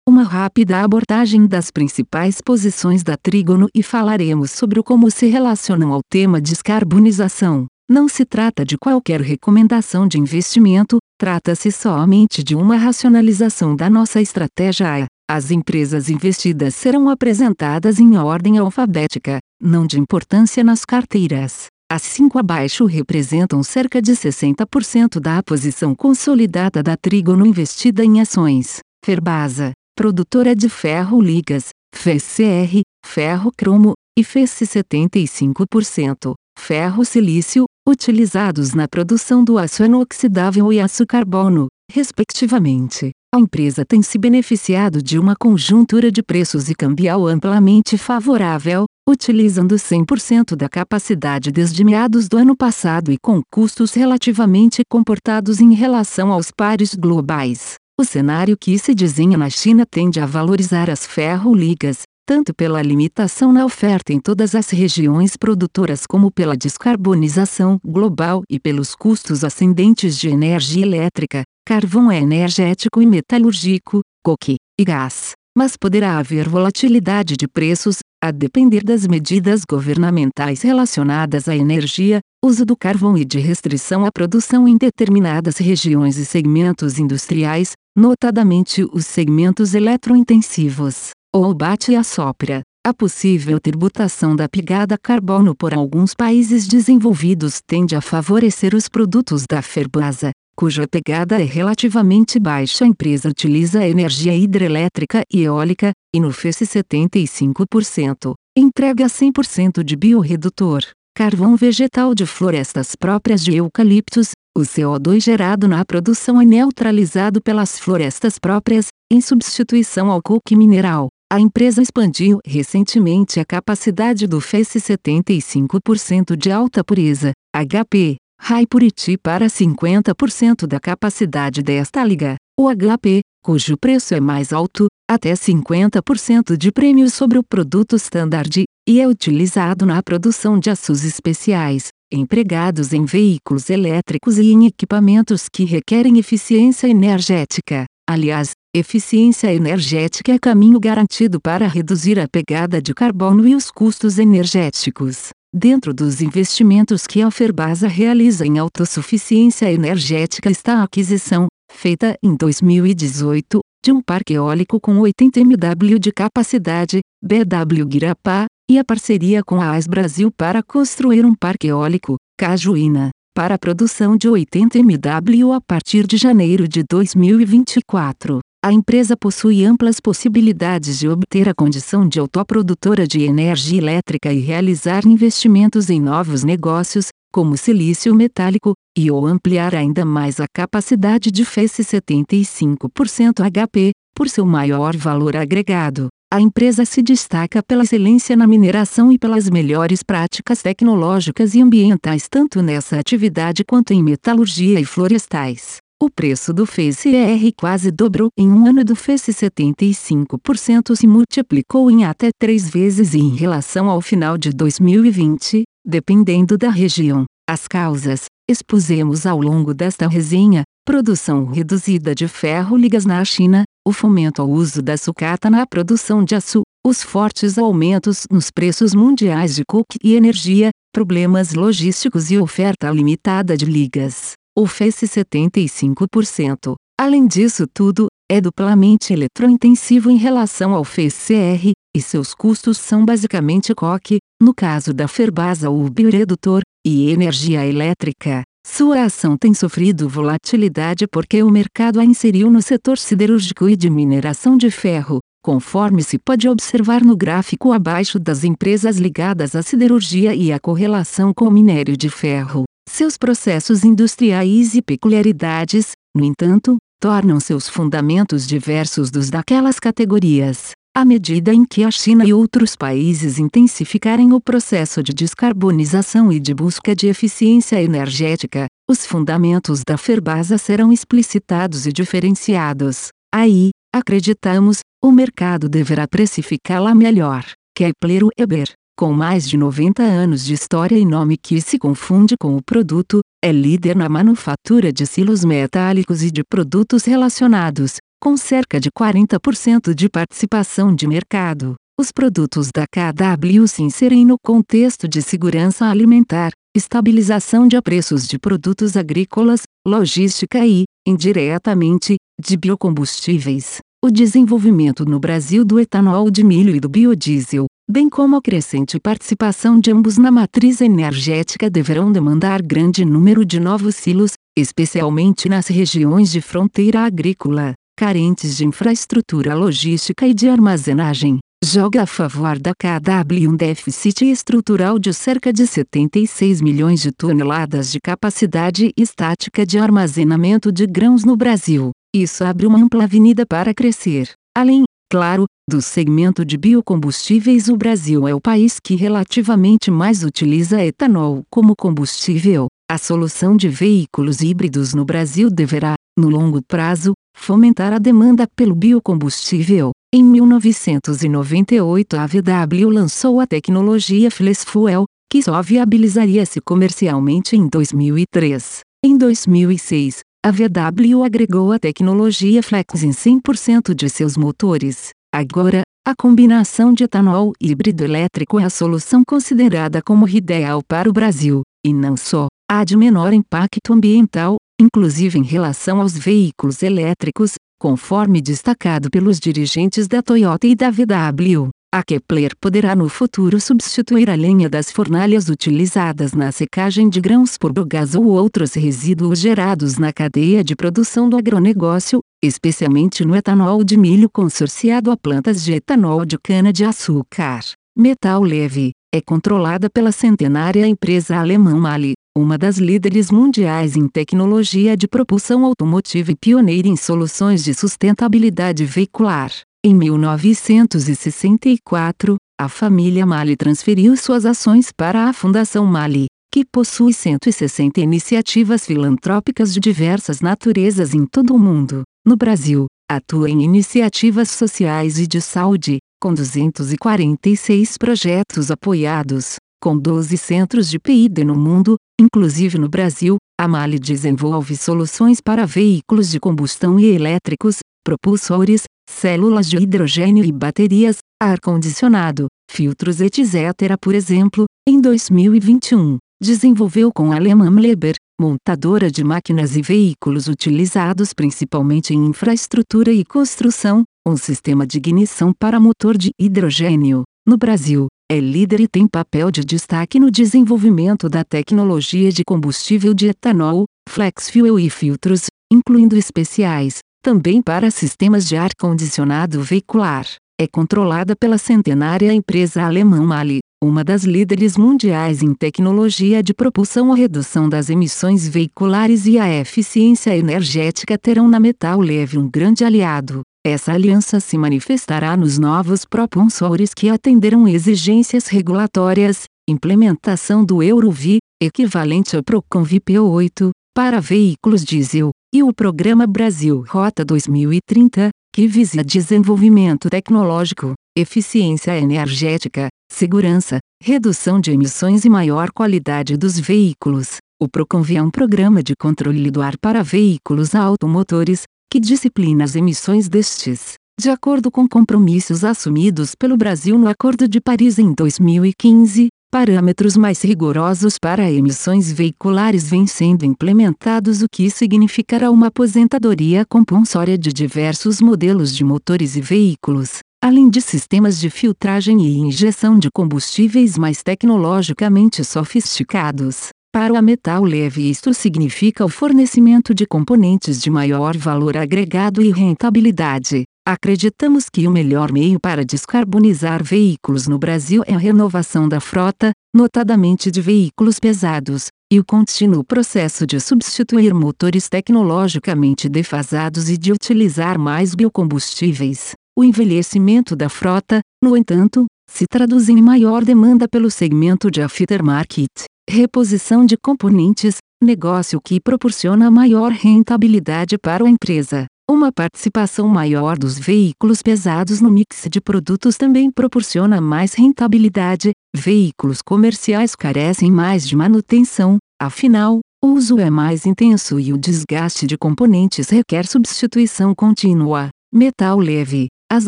uma rápida abordagem das principais posições da Trígono e falaremos sobre como se relacionam ao tema descarbonização. Não se trata de qualquer recomendação de investimento, trata-se somente de uma racionalização da nossa estratégia. As empresas investidas serão apresentadas em ordem alfabética, não de importância nas carteiras. As cinco abaixo representam cerca de 60% da posição consolidada da Trígono investida em ações. Ferbasa, produtora de ferro ligas, FCR, ferro cromo, e FEC 75%, ferro silício, utilizados na produção do aço inoxidável e aço carbono, respectivamente. A empresa tem se beneficiado de uma conjuntura de preços e cambial amplamente favorável, utilizando 100% da capacidade desde meados do ano passado e com custos relativamente comportados em relação aos pares globais. O cenário que se desenha na China tende a valorizar as ferro-ligas, tanto pela limitação na oferta em todas as regiões produtoras como pela descarbonização global e pelos custos ascendentes de energia elétrica, carvão energético e metalúrgico, coque e gás. Mas poderá haver volatilidade de preços, a depender das medidas governamentais relacionadas à energia, uso do carvão e de restrição à produção em determinadas regiões e segmentos industriais, notadamente os segmentos eletrointensivos, ou bate e assopra. A possível tributação da pegada carbono por alguns países desenvolvidos tende a favorecer os produtos da Ferbasa, cuja pegada é relativamente baixa. A empresa utiliza energia hidrelétrica e eólica, e no FES 75%, entrega 100% de biorredutor, carvão vegetal de florestas próprias de eucaliptos, o CO2 gerado na produção é neutralizado pelas florestas próprias, em substituição ao coque mineral. A empresa expandiu recentemente a capacidade do FES 75% de alta pureza, HP, High Purity para 50% da capacidade desta liga. O HP, cujo preço é mais alto, até 50% de prêmio sobre o produto standard, e é utilizado na produção de aços especiais, empregados em veículos elétricos e em equipamentos que requerem eficiência energética. Aliás, eficiência energética é caminho garantido para reduzir a pegada de carbono e os custos energéticos. Dentro dos investimentos que a Ferbasa realiza em autossuficiência energética está a aquisição, feita em 2018, de um parque eólico com 80 MW de capacidade, BW Guirapá, e a parceria com a AS Brasil para construir um parque eólico, Cajuína, para a produção de 80 MW a partir de janeiro de 2024. A empresa possui amplas possibilidades de obter a condição de autoprodutora de energia elétrica e realizar investimentos em novos negócios, como silício metálico, e ou ampliar ainda mais a capacidade de FES 75% HP, por seu maior valor agregado. A empresa se destaca pela excelência na mineração e pelas melhores práticas tecnológicas e ambientais tanto nessa atividade quanto em metalurgia e florestais. O preço do FECR quase dobrou em um ano do FEC 75% se multiplicou em até três vezes em relação ao final de 2020, dependendo da região. As causas, expusemos ao longo desta resenha, produção reduzida de ferro ligas na China, o fomento ao uso da sucata na produção de aço, os fortes aumentos nos preços mundiais de coke e energia, problemas logísticos e oferta limitada de ligas, o FES 75%. Além disso tudo, é duplamente eletrointensivo em relação ao FES-CR, e seus custos são basicamente coque, no caso da Ferbasa o bioredutor, e energia elétrica. Sua ação tem sofrido volatilidade porque o mercado a inseriu no setor siderúrgico e de mineração de ferro, conforme se pode observar no gráfico abaixo das empresas ligadas à siderurgia e à correlação com o minério de ferro. Seus processos industriais e peculiaridades, no entanto, tornam seus fundamentos diversos dos daquelas categorias. À medida em que a China e outros países intensificarem o processo de descarbonização e de busca de eficiência energética, os fundamentos da Ferbasa serão explicitados e diferenciados. Aí, acreditamos, o mercado deverá precificá-la melhor. Kepler Weber com mais de 90 anos de história e nome que se confunde com o produto, é líder na manufatura de silos metálicos e de produtos relacionados, com cerca de 40% de participação de mercado. Os produtos da KW se inserem no contexto de segurança alimentar, estabilização de preços de produtos agrícolas, logística e, indiretamente, de biocombustíveis. O desenvolvimento no Brasil do etanol de milho e do biodiesel, bem como a crescente participação de ambos na matriz energética deverão demandar grande número de novos silos, especialmente nas regiões de fronteira agrícola, carentes de infraestrutura logística e de armazenagem joga a favor da KW um déficit estrutural de cerca de 76 milhões de toneladas de capacidade estática de armazenamento de grãos no Brasil. Isso abre uma ampla avenida para crescer. Além, claro, do segmento de biocombustíveis, o Brasil é o país que relativamente mais utiliza etanol como combustível. A solução de veículos híbridos no Brasil deverá, no longo prazo, fomentar a demanda pelo biocombustível. Em 1998 a VW lançou a tecnologia Flex Fuel, que só viabilizaria-se comercialmente em 2003. Em 2006, a VW agregou a tecnologia Flex em 100% de seus motores. Agora, a combinação de etanol e híbrido elétrico é a solução considerada como ideal para o Brasil, e não só, a de menor impacto ambiental, inclusive em relação aos veículos elétricos, conforme destacado pelos dirigentes da Toyota e da VW. A Kepler poderá no futuro substituir a lenha das fornalhas utilizadas na secagem de grãos por biogás ou outros resíduos gerados na cadeia de produção do agronegócio, especialmente no etanol de milho consorciado a plantas de etanol de cana-de-açúcar. Metal leve é controlada pela centenária empresa alemã Mali, uma das líderes mundiais em tecnologia de propulsão automotiva e pioneira em soluções de sustentabilidade veicular. Em 1964, a família Mali transferiu suas ações para a Fundação Mali, que possui 160 iniciativas filantrópicas de diversas naturezas em todo o mundo. No Brasil, atua em iniciativas sociais e de saúde, com 246 projetos apoiados, com 12 centros de PID no mundo, inclusive no Brasil, a Mali desenvolve soluções para veículos de combustão e elétricos, propulsores, células de hidrogênio e baterias, ar-condicionado, filtros etc. Por exemplo, em 2021, desenvolveu com a alemã Leber, montadora de máquinas e veículos utilizados principalmente em infraestrutura e construção, um sistema de ignição para motor de hidrogênio. No Brasil, é líder e tem papel de destaque no desenvolvimento da tecnologia de combustível de etanol, flex fuel e filtros, incluindo especiais, também para sistemas de ar-condicionado veicular. É controlada pela centenária empresa alemã Mali, uma das líderes mundiais em tecnologia de propulsão ou redução das emissões veiculares e a eficiência energética terão na metal leve um grande aliado. Essa aliança se manifestará nos novos propulsores que atenderão exigências regulatórias, implementação do Eurovi, equivalente ao Procon VP8, para veículos diesel, e o Programa Brasil Rota 2030, que visa desenvolvimento tecnológico, eficiência energética, segurança, redução de emissões e maior qualidade dos veículos. O Proconv é um programa de controle do ar para veículos automotores, que disciplina as emissões destes. De acordo com compromissos assumidos pelo Brasil no Acordo de Paris em 2015, parâmetros mais rigorosos para emissões veiculares vêm sendo implementados, o que significará uma aposentadoria compulsória de diversos modelos de motores e veículos além de sistemas de filtragem e injeção de combustíveis mais tecnologicamente sofisticados. Para o metal leve, isto significa o fornecimento de componentes de maior valor agregado e rentabilidade. Acreditamos que o melhor meio para descarbonizar veículos no Brasil é a renovação da frota, notadamente de veículos pesados, e o contínuo processo de substituir motores tecnologicamente defasados e de utilizar mais biocombustíveis. O envelhecimento da frota, no entanto, se traduz em maior demanda pelo segmento de aftermarket, reposição de componentes, negócio que proporciona maior rentabilidade para a empresa. Uma participação maior dos veículos pesados no mix de produtos também proporciona mais rentabilidade. Veículos comerciais carecem mais de manutenção, afinal, o uso é mais intenso e o desgaste de componentes requer substituição contínua. Metal leve. As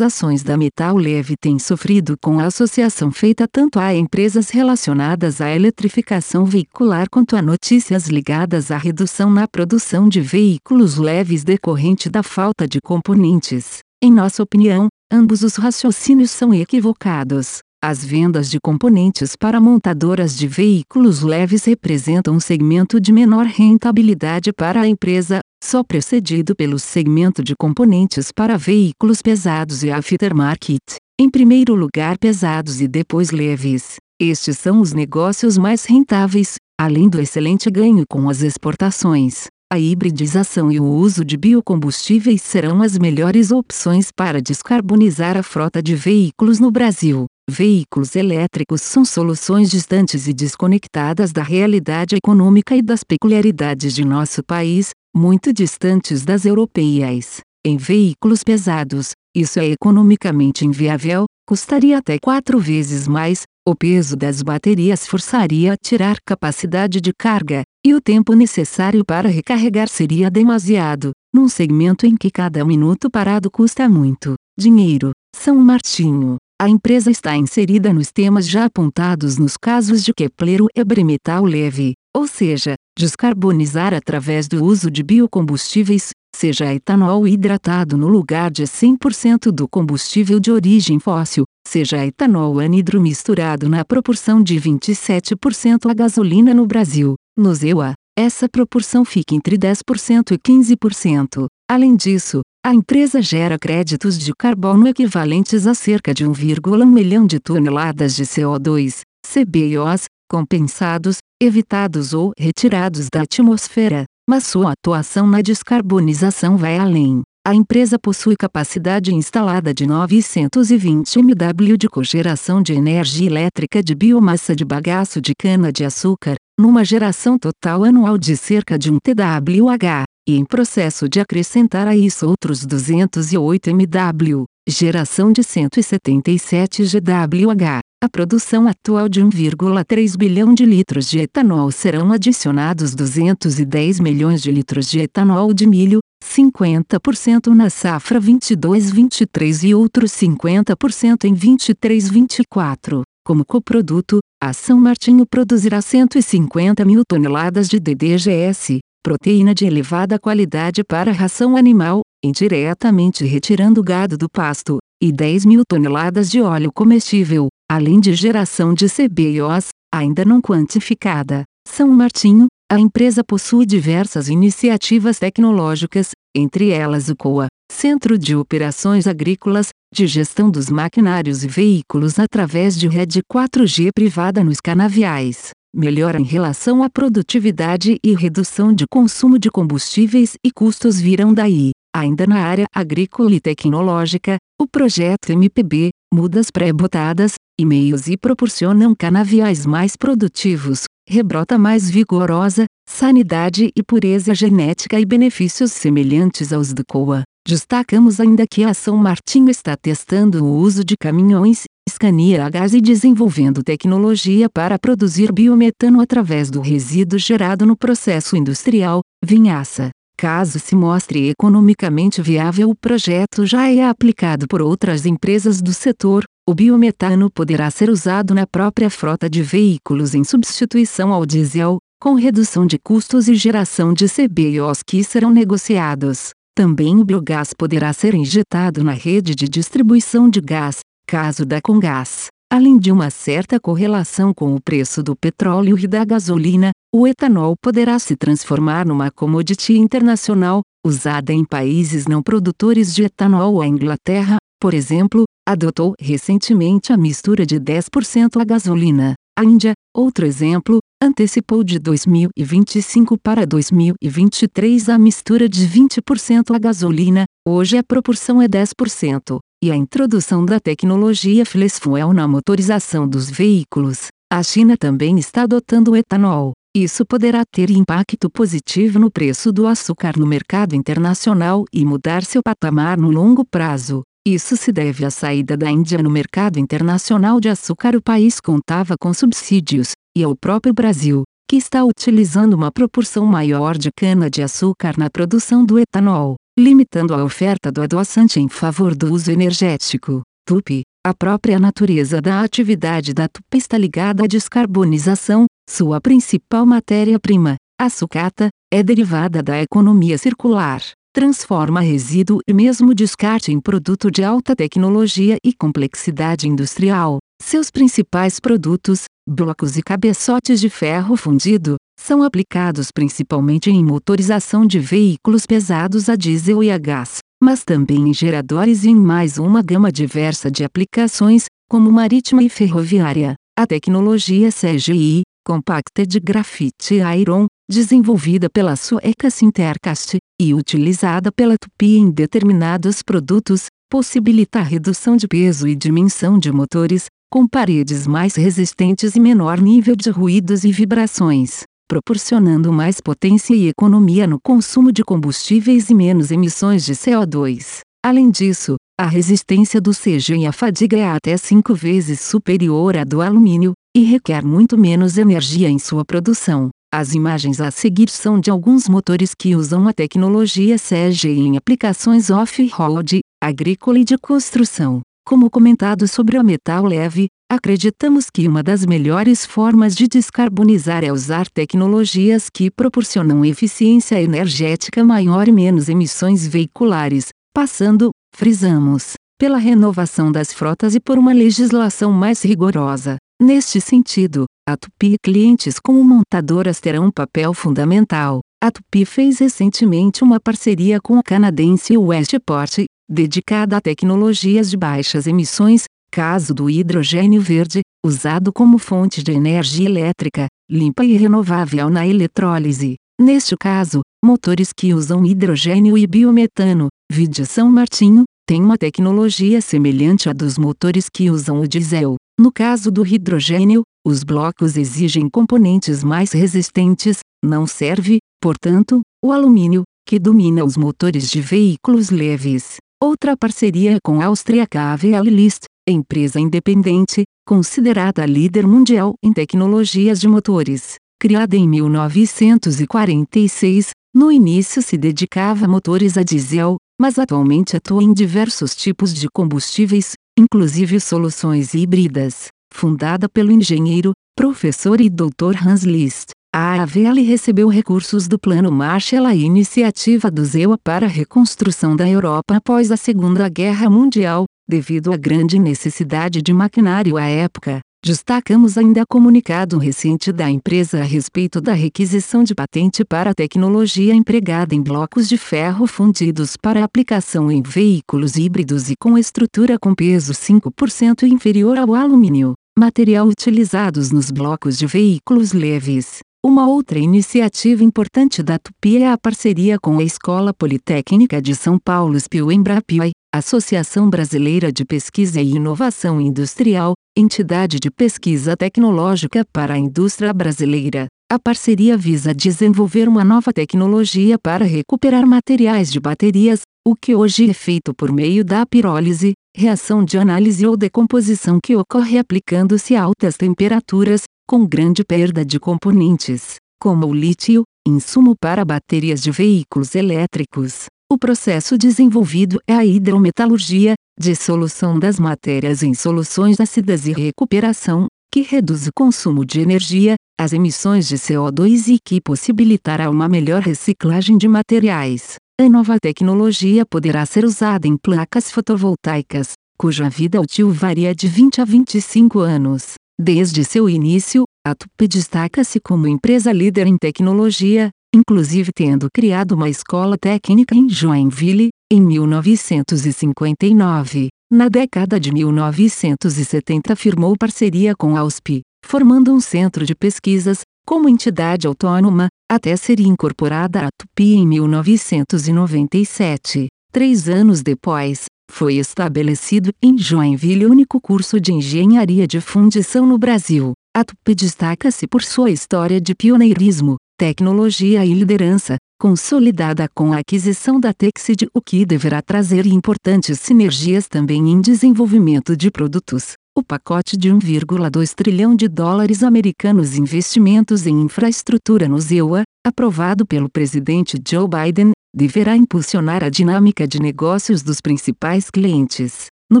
ações da Metal Leve têm sofrido com a associação feita tanto a empresas relacionadas à eletrificação veicular quanto a notícias ligadas à redução na produção de veículos leves decorrente da falta de componentes. Em nossa opinião, ambos os raciocínios são equivocados. As vendas de componentes para montadoras de veículos leves representam um segmento de menor rentabilidade para a empresa, só precedido pelo segmento de componentes para veículos pesados e aftermarket. Em primeiro lugar, pesados e depois leves. Estes são os negócios mais rentáveis, além do excelente ganho com as exportações. A hibridização e o uso de biocombustíveis serão as melhores opções para descarbonizar a frota de veículos no Brasil. Veículos elétricos são soluções distantes e desconectadas da realidade econômica e das peculiaridades de nosso país, muito distantes das europeias. Em veículos pesados, isso é economicamente inviável, custaria até quatro vezes mais, o peso das baterias forçaria a tirar capacidade de carga, e o tempo necessário para recarregar seria demasiado, num segmento em que cada minuto parado custa muito dinheiro. São Martinho a empresa está inserida nos temas já apontados nos casos de Kepler Ebre Metal Leve, ou seja, descarbonizar através do uso de biocombustíveis, seja etanol hidratado no lugar de 100% do combustível de origem fóssil, seja etanol anidro misturado na proporção de 27% a gasolina no Brasil. No ZEUA, essa proporção fica entre 10% e 15%. Além disso, a empresa gera créditos de carbono equivalentes a cerca de 1,1 milhão de toneladas de CO2, CBIOs, compensados, evitados ou retirados da atmosfera, mas sua atuação na descarbonização vai além. A empresa possui capacidade instalada de 920 MW de cogeração de energia elétrica de biomassa de bagaço de cana-de-açúcar, numa geração total anual de cerca de 1 TWh e em processo de acrescentar a isso outros 208 MW, geração de 177 GWh. A produção atual de 1,3 bilhão de litros de etanol serão adicionados 210 milhões de litros de etanol de milho, 50% na safra 22-23 e outros 50% em 23-24. Como coproduto, a São Martinho produzirá 150 mil toneladas de DDGS, proteína de elevada qualidade para ração animal, indiretamente retirando gado do pasto, e 10 mil toneladas de óleo comestível, além de geração de CBIOs, ainda não quantificada. São Martinho, a empresa possui diversas iniciativas tecnológicas, entre elas o COA, Centro de Operações Agrícolas, de gestão dos maquinários e veículos através de rede 4G privada nos canaviais melhora em relação à produtividade e redução de consumo de combustíveis e custos virão daí. Ainda na área agrícola e tecnológica, o projeto MPB, mudas pré-botadas, e meios e proporcionam canaviais mais produtivos, rebrota mais vigorosa, sanidade e pureza genética e benefícios semelhantes aos do COA. Destacamos ainda que a São Martinho está testando o uso de caminhões Scania a gás e desenvolvendo tecnologia para produzir biometano através do resíduo gerado no processo industrial, vinhaça. Caso se mostre economicamente viável, o projeto já é aplicado por outras empresas do setor. O biometano poderá ser usado na própria frota de veículos em substituição ao diesel, com redução de custos e geração de CBIOs que serão negociados. Também o biogás poderá ser injetado na rede de distribuição de gás, caso da Congás. Além de uma certa correlação com o preço do petróleo e da gasolina, o etanol poderá se transformar numa commodity internacional, usada em países não produtores de etanol. A Inglaterra, por exemplo, adotou recentemente a mistura de 10% a gasolina. A Índia, outro exemplo, antecipou de 2025 para 2023 a mistura de 20% a gasolina, hoje a proporção é 10% e a introdução da tecnologia Flex Fuel na motorização dos veículos, a China também está adotando o etanol. Isso poderá ter impacto positivo no preço do açúcar no mercado internacional e mudar seu patamar no longo prazo. Isso se deve à saída da Índia no mercado internacional de açúcar. O país contava com subsídios, e ao próprio Brasil, que está utilizando uma proporção maior de cana-de-açúcar na produção do etanol, limitando a oferta do adoçante em favor do uso energético. Tupi, a própria natureza da atividade da tupi está ligada à descarbonização, sua principal matéria-prima, a sucata, é derivada da economia circular transforma resíduo e mesmo descarte em produto de alta tecnologia e complexidade industrial. Seus principais produtos, blocos e cabeçotes de ferro fundido, são aplicados principalmente em motorização de veículos pesados a diesel e a gás, mas também em geradores e em mais uma gama diversa de aplicações, como marítima e ferroviária. A tecnologia CGI, Compacted Graphite Iron, desenvolvida pela sueca Sintercast, e utilizada pela Tupi em determinados produtos, possibilita a redução de peso e dimensão de motores, com paredes mais resistentes e menor nível de ruídos e vibrações, proporcionando mais potência e economia no consumo de combustíveis e menos emissões de CO2. Além disso, a resistência do CG à fadiga é até cinco vezes superior à do alumínio, e requer muito menos energia em sua produção. As imagens a seguir são de alguns motores que usam a tecnologia CG em aplicações off-road, agrícola e de construção. Como comentado sobre o metal leve, acreditamos que uma das melhores formas de descarbonizar é usar tecnologias que proporcionam eficiência energética maior e menos emissões veiculares, passando, frisamos, pela renovação das frotas e por uma legislação mais rigorosa. Neste sentido, a Tupi clientes como montadoras terão um papel fundamental. A Tupi fez recentemente uma parceria com o canadense Westport, dedicada a tecnologias de baixas emissões, caso do hidrogênio verde, usado como fonte de energia elétrica, limpa e renovável na eletrólise. Neste caso, motores que usam hidrogênio e biometano, vide São Martinho, têm uma tecnologia semelhante à dos motores que usam o diesel. No caso do hidrogênio, os blocos exigem componentes mais resistentes, não serve, portanto, o alumínio, que domina os motores de veículos leves. Outra parceria com a austríaca AVL List, empresa independente, considerada líder mundial em tecnologias de motores. Criada em 1946, no início se dedicava a motores a diesel, mas atualmente atua em diversos tipos de combustíveis, inclusive soluções híbridas. Fundada pelo engenheiro, professor e doutor Hans Liszt, a AVL recebeu recursos do Plano Marshall e iniciativa do ZEUA para a reconstrução da Europa após a Segunda Guerra Mundial, devido à grande necessidade de maquinário à época. Destacamos ainda comunicado recente da empresa a respeito da requisição de patente para a tecnologia empregada em blocos de ferro fundidos para aplicação em veículos híbridos e com estrutura com peso 5% inferior ao alumínio, material utilizados nos blocos de veículos leves. Uma outra iniciativa importante da Tupi é a parceria com a Escola Politécnica de São Paulo SPIO Embrapioi, Associação Brasileira de Pesquisa e Inovação Industrial, entidade de pesquisa tecnológica para a indústria brasileira. A parceria visa desenvolver uma nova tecnologia para recuperar materiais de baterias, o que hoje é feito por meio da pirólise, reação de análise ou decomposição que ocorre aplicando-se altas temperaturas, com grande perda de componentes, como o lítio, insumo para baterias de veículos elétricos. O processo desenvolvido é a hidrometalurgia, dissolução das matérias em soluções ácidas e recuperação, que reduz o consumo de energia, as emissões de CO2 e que possibilitará uma melhor reciclagem de materiais. A nova tecnologia poderá ser usada em placas fotovoltaicas, cuja vida útil varia de 20 a 25 anos. Desde seu início, a Tupi destaca-se como empresa líder em tecnologia, inclusive tendo criado uma escola técnica em Joinville, em 1959. Na década de 1970 firmou parceria com a USP, formando um centro de pesquisas, como entidade autônoma, até ser incorporada à Tupi em 1997. Três anos depois, foi estabelecido em Joinville o único curso de engenharia de fundição no Brasil. A Tupi destaca-se por sua história de pioneirismo, tecnologia e liderança, consolidada com a aquisição da Texid, o que deverá trazer importantes sinergias também em desenvolvimento de produtos. O pacote de 1,2 trilhão de dólares americanos investimentos em infraestrutura no ZEUA, aprovado pelo presidente Joe Biden, deverá impulsionar a dinâmica de negócios dos principais clientes. No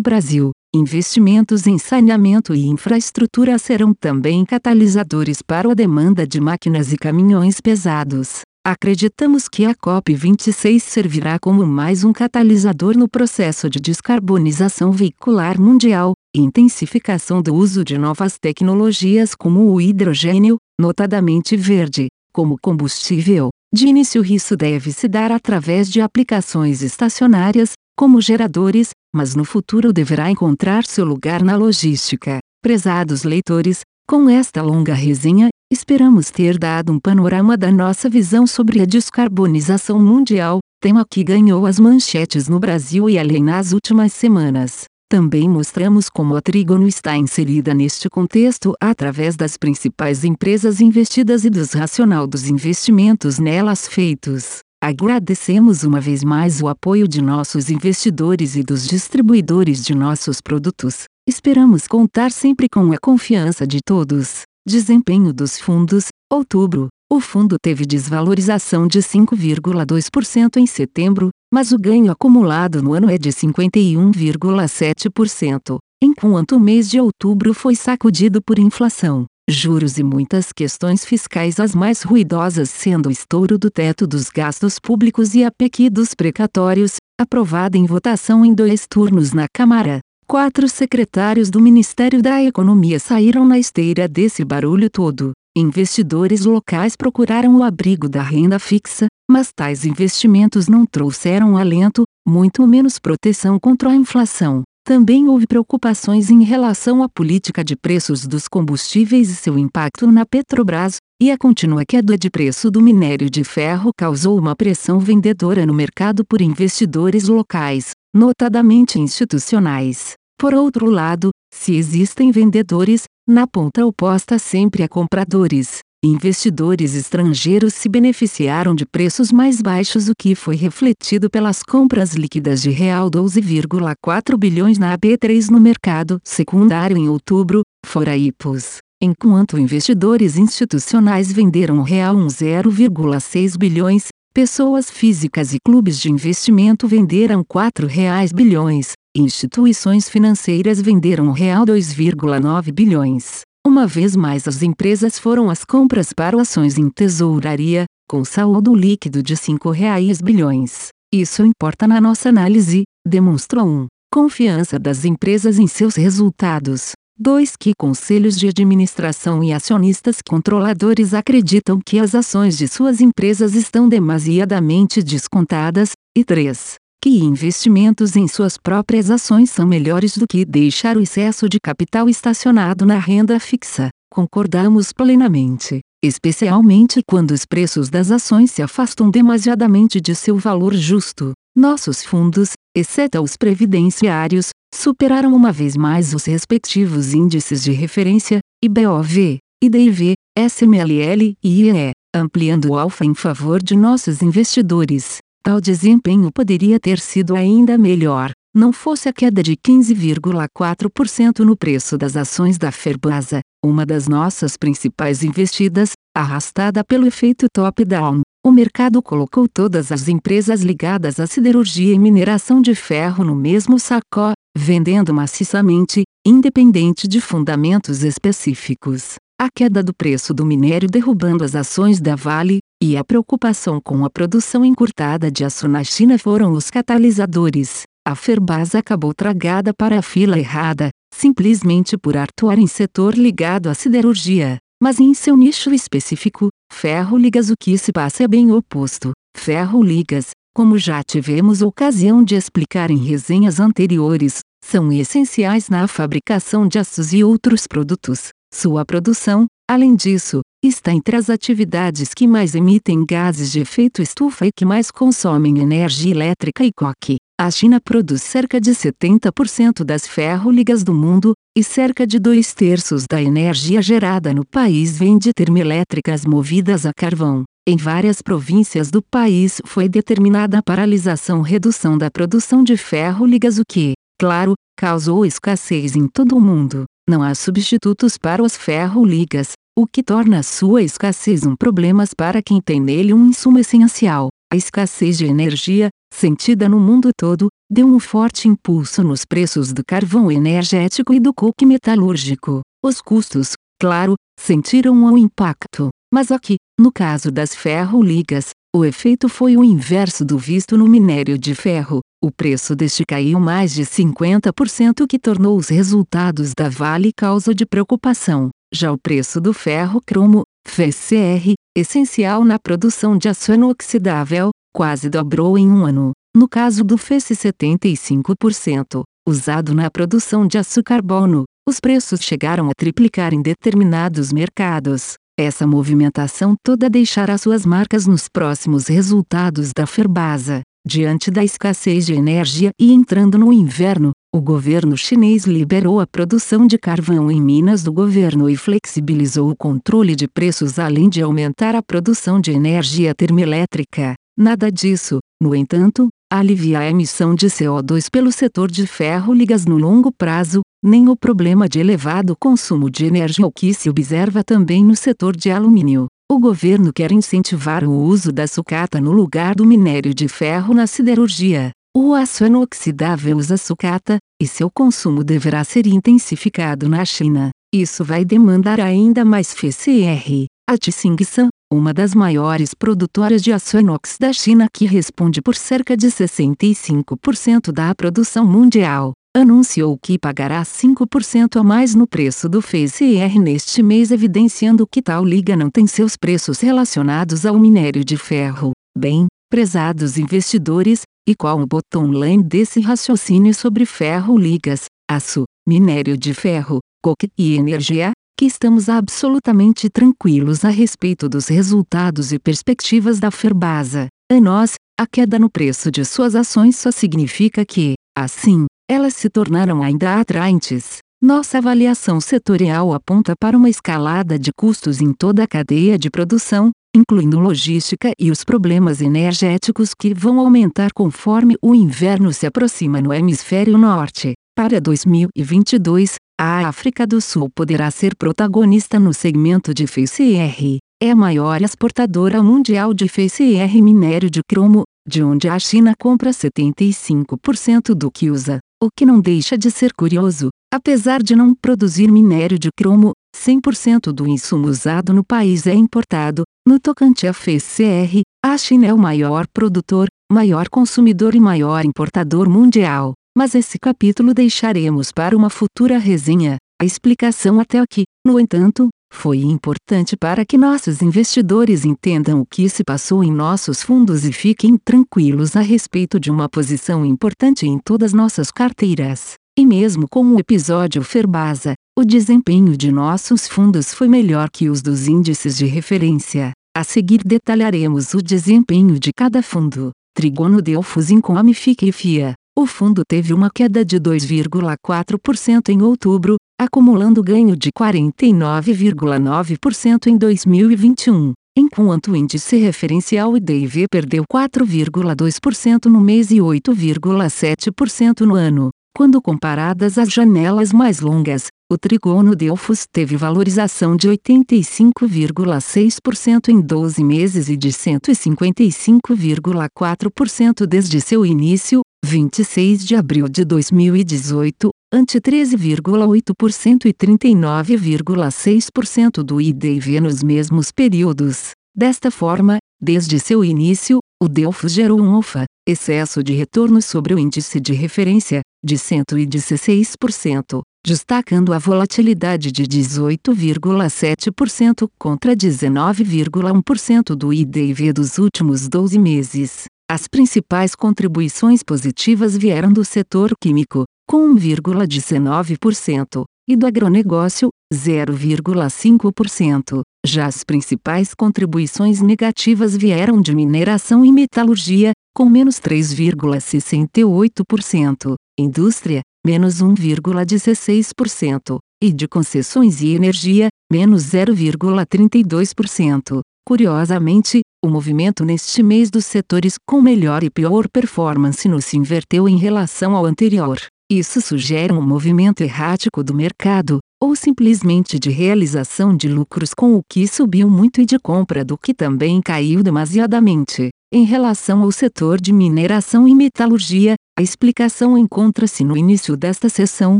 Brasil, investimentos em saneamento e infraestrutura serão também catalisadores para a demanda de máquinas e caminhões pesados. Acreditamos que a COP26 servirá como mais um catalisador no processo de descarbonização veicular mundial, intensificação do uso de novas tecnologias como o hidrogênio, notadamente verde, como combustível. De início, isso deve se dar através de aplicações estacionárias, como geradores, mas no futuro deverá encontrar seu lugar na logística. Prezados leitores, com esta longa resenha, esperamos ter dado um panorama da nossa visão sobre a descarbonização mundial, tema que ganhou as manchetes no Brasil e além nas últimas semanas. Também mostramos como a Trígono está inserida neste contexto através das principais empresas investidas e dos racional dos investimentos nelas feitos. Agradecemos uma vez mais o apoio de nossos investidores e dos distribuidores de nossos produtos. Esperamos contar sempre com a confiança de todos. Desempenho dos fundos: outubro, o fundo teve desvalorização de 5,2% em setembro, mas o ganho acumulado no ano é de 51,7%, enquanto o mês de outubro foi sacudido por inflação, juros e muitas questões fiscais as mais ruidosas sendo o estouro do teto dos gastos públicos e a PEC dos precatórios, aprovada em votação em dois turnos na Câmara. Quatro secretários do Ministério da Economia saíram na esteira desse barulho todo. Investidores locais procuraram o abrigo da renda fixa, mas tais investimentos não trouxeram alento, muito menos proteção contra a inflação. Também houve preocupações em relação à política de preços dos combustíveis e seu impacto na Petrobras, e a contínua queda de preço do minério de ferro causou uma pressão vendedora no mercado por investidores locais, notadamente institucionais. Por outro lado, se existem vendedores, na ponta oposta sempre há compradores. Investidores estrangeiros se beneficiaram de preços mais baixos, o que foi refletido pelas compras líquidas de real 12,4 bilhões na AB3 no mercado secundário em outubro, fora IPOs, enquanto investidores institucionais venderam real 0,6 bilhões, pessoas físicas e clubes de investimento venderam 4 reais bilhões, instituições financeiras venderam real 2,9 bilhões. Uma vez mais as empresas foram às compras para ações em tesouraria, com saldo líquido de 5 reais bilhões. Isso importa na nossa análise, demonstrou 1. Um, confiança das empresas em seus resultados. 2. Que conselhos de administração e acionistas controladores acreditam que as ações de suas empresas estão demasiadamente descontadas. E 3 que investimentos em suas próprias ações são melhores do que deixar o excesso de capital estacionado na renda fixa. Concordamos plenamente, especialmente quando os preços das ações se afastam demasiadamente de seu valor justo. Nossos fundos, exceto os previdenciários, superaram uma vez mais os respectivos índices de referência, IBOV, IDIV, SMLL e IE, ampliando o alfa em favor de nossos investidores. Tal desempenho poderia ter sido ainda melhor, não fosse a queda de 15,4% no preço das ações da Ferbasa, uma das nossas principais investidas, arrastada pelo efeito top-down. O mercado colocou todas as empresas ligadas à siderurgia e mineração de ferro no mesmo sacó, vendendo maciçamente, independente de fundamentos específicos. A queda do preço do minério derrubando as ações da Vale, e a preocupação com a produção encurtada de aço na China foram os catalisadores. A Ferbasa acabou tragada para a fila errada, simplesmente por atuar em setor ligado à siderurgia. Mas em seu nicho específico, ferro ligas o que se passa é bem oposto. Ferro ligas, como já tivemos ocasião de explicar em resenhas anteriores, são essenciais na fabricação de aços e outros produtos. Sua produção, além disso, está entre as atividades que mais emitem gases de efeito estufa e que mais consomem energia elétrica e coque. A China produz cerca de 70% das ferroligas do mundo, e cerca de dois terços da energia gerada no país vem de termoelétricas movidas a carvão. Em várias províncias do país foi determinada a paralisação redução da produção de ferro-ligas o que, claro, causou escassez em todo o mundo. Não há substitutos para os ferro-ligas, o que torna a sua escassez um problema para quem tem nele um insumo essencial. A escassez de energia, sentida no mundo todo, deu um forte impulso nos preços do carvão energético e do coque metalúrgico. Os custos, claro, sentiram o impacto. Mas aqui, no caso das ferro-ligas, o efeito foi o inverso do visto no minério de ferro. O preço deste caiu mais de 50%, que tornou os resultados da Vale causa de preocupação. Já o preço do ferro cromo, FCR, essencial na produção de aço inoxidável, quase dobrou em um ano. No caso do FEC 75%, usado na produção de aço carbono, os preços chegaram a triplicar em determinados mercados. Essa movimentação toda deixará suas marcas nos próximos resultados da Ferbasa. Diante da escassez de energia e entrando no inverno, o governo chinês liberou a produção de carvão em minas do governo e flexibilizou o controle de preços além de aumentar a produção de energia termoelétrica. Nada disso, no entanto, alivia a emissão de CO2 pelo setor de ferro ligas no longo prazo, nem o problema de elevado consumo de energia o que se observa também no setor de alumínio. O governo quer incentivar o uso da sucata no lugar do minério de ferro na siderurgia. O aço inoxidável usa sucata, e seu consumo deverá ser intensificado na China. Isso vai demandar ainda mais FCR. A Tsinghsan, uma das maiores produtoras de aço inox da China que responde por cerca de 65% da produção mundial, anunciou que pagará 5% a mais no preço do FCR neste mês evidenciando que tal liga não tem seus preços relacionados ao minério de ferro. Bem, prezados investidores, e qual o bottom line desse raciocínio sobre ferro ligas, aço, minério de ferro, coque e energia? que estamos absolutamente tranquilos a respeito dos resultados e perspectivas da Ferbasa. A nós, a queda no preço de suas ações só significa que, assim, elas se tornaram ainda atraentes. Nossa avaliação setorial aponta para uma escalada de custos em toda a cadeia de produção, incluindo logística e os problemas energéticos que vão aumentar conforme o inverno se aproxima no hemisfério norte. Para 2022, a África do Sul poderá ser protagonista no segmento de FCR. É a maior exportadora mundial de FCR minério de cromo, de onde a China compra 75% do que usa, o que não deixa de ser curioso. Apesar de não produzir minério de cromo, 100% do insumo usado no país é importado. No tocante a FCR, a China é o maior produtor, maior consumidor e maior importador mundial. Mas esse capítulo deixaremos para uma futura resenha. A explicação até aqui, no entanto, foi importante para que nossos investidores entendam o que se passou em nossos fundos e fiquem tranquilos a respeito de uma posição importante em todas nossas carteiras. E mesmo com o episódio Ferbasa, o desempenho de nossos fundos foi melhor que os dos índices de referência. A seguir detalharemos o desempenho de cada fundo. Trigono Delfos Income Fica e FIA. O fundo teve uma queda de 2,4% em outubro, acumulando ganho de 49,9% em 2021, enquanto o índice referencial IDIV perdeu 4,2% no mês e 8,7% no ano. Quando comparadas às janelas mais longas, o trigono Delfos teve valorização de 85,6% em 12 meses e de 155,4% desde seu início, 26 de abril de 2018, ante 13,8% e 39,6% do IDV nos mesmos períodos. Desta forma, desde seu início, o Delfos gerou um alfa, excesso de retorno sobre o índice de referência, de 116%, destacando a volatilidade de 18,7% contra 19,1% do IDV dos últimos 12 meses. As principais contribuições positivas vieram do setor químico, com 1,19%, e do agronegócio, 0,5%. Já as principais contribuições negativas vieram de mineração e metalurgia, com menos 3,68%, indústria, menos 1,16%, e de concessões e energia, menos 0,32%. Curiosamente, o movimento neste mês dos setores com melhor e pior performance não se inverteu em relação ao anterior. Isso sugere um movimento errático do mercado, ou simplesmente de realização de lucros com o que subiu muito e de compra do que também caiu demasiadamente. Em relação ao setor de mineração e metalurgia, a explicação encontra-se no início desta sessão,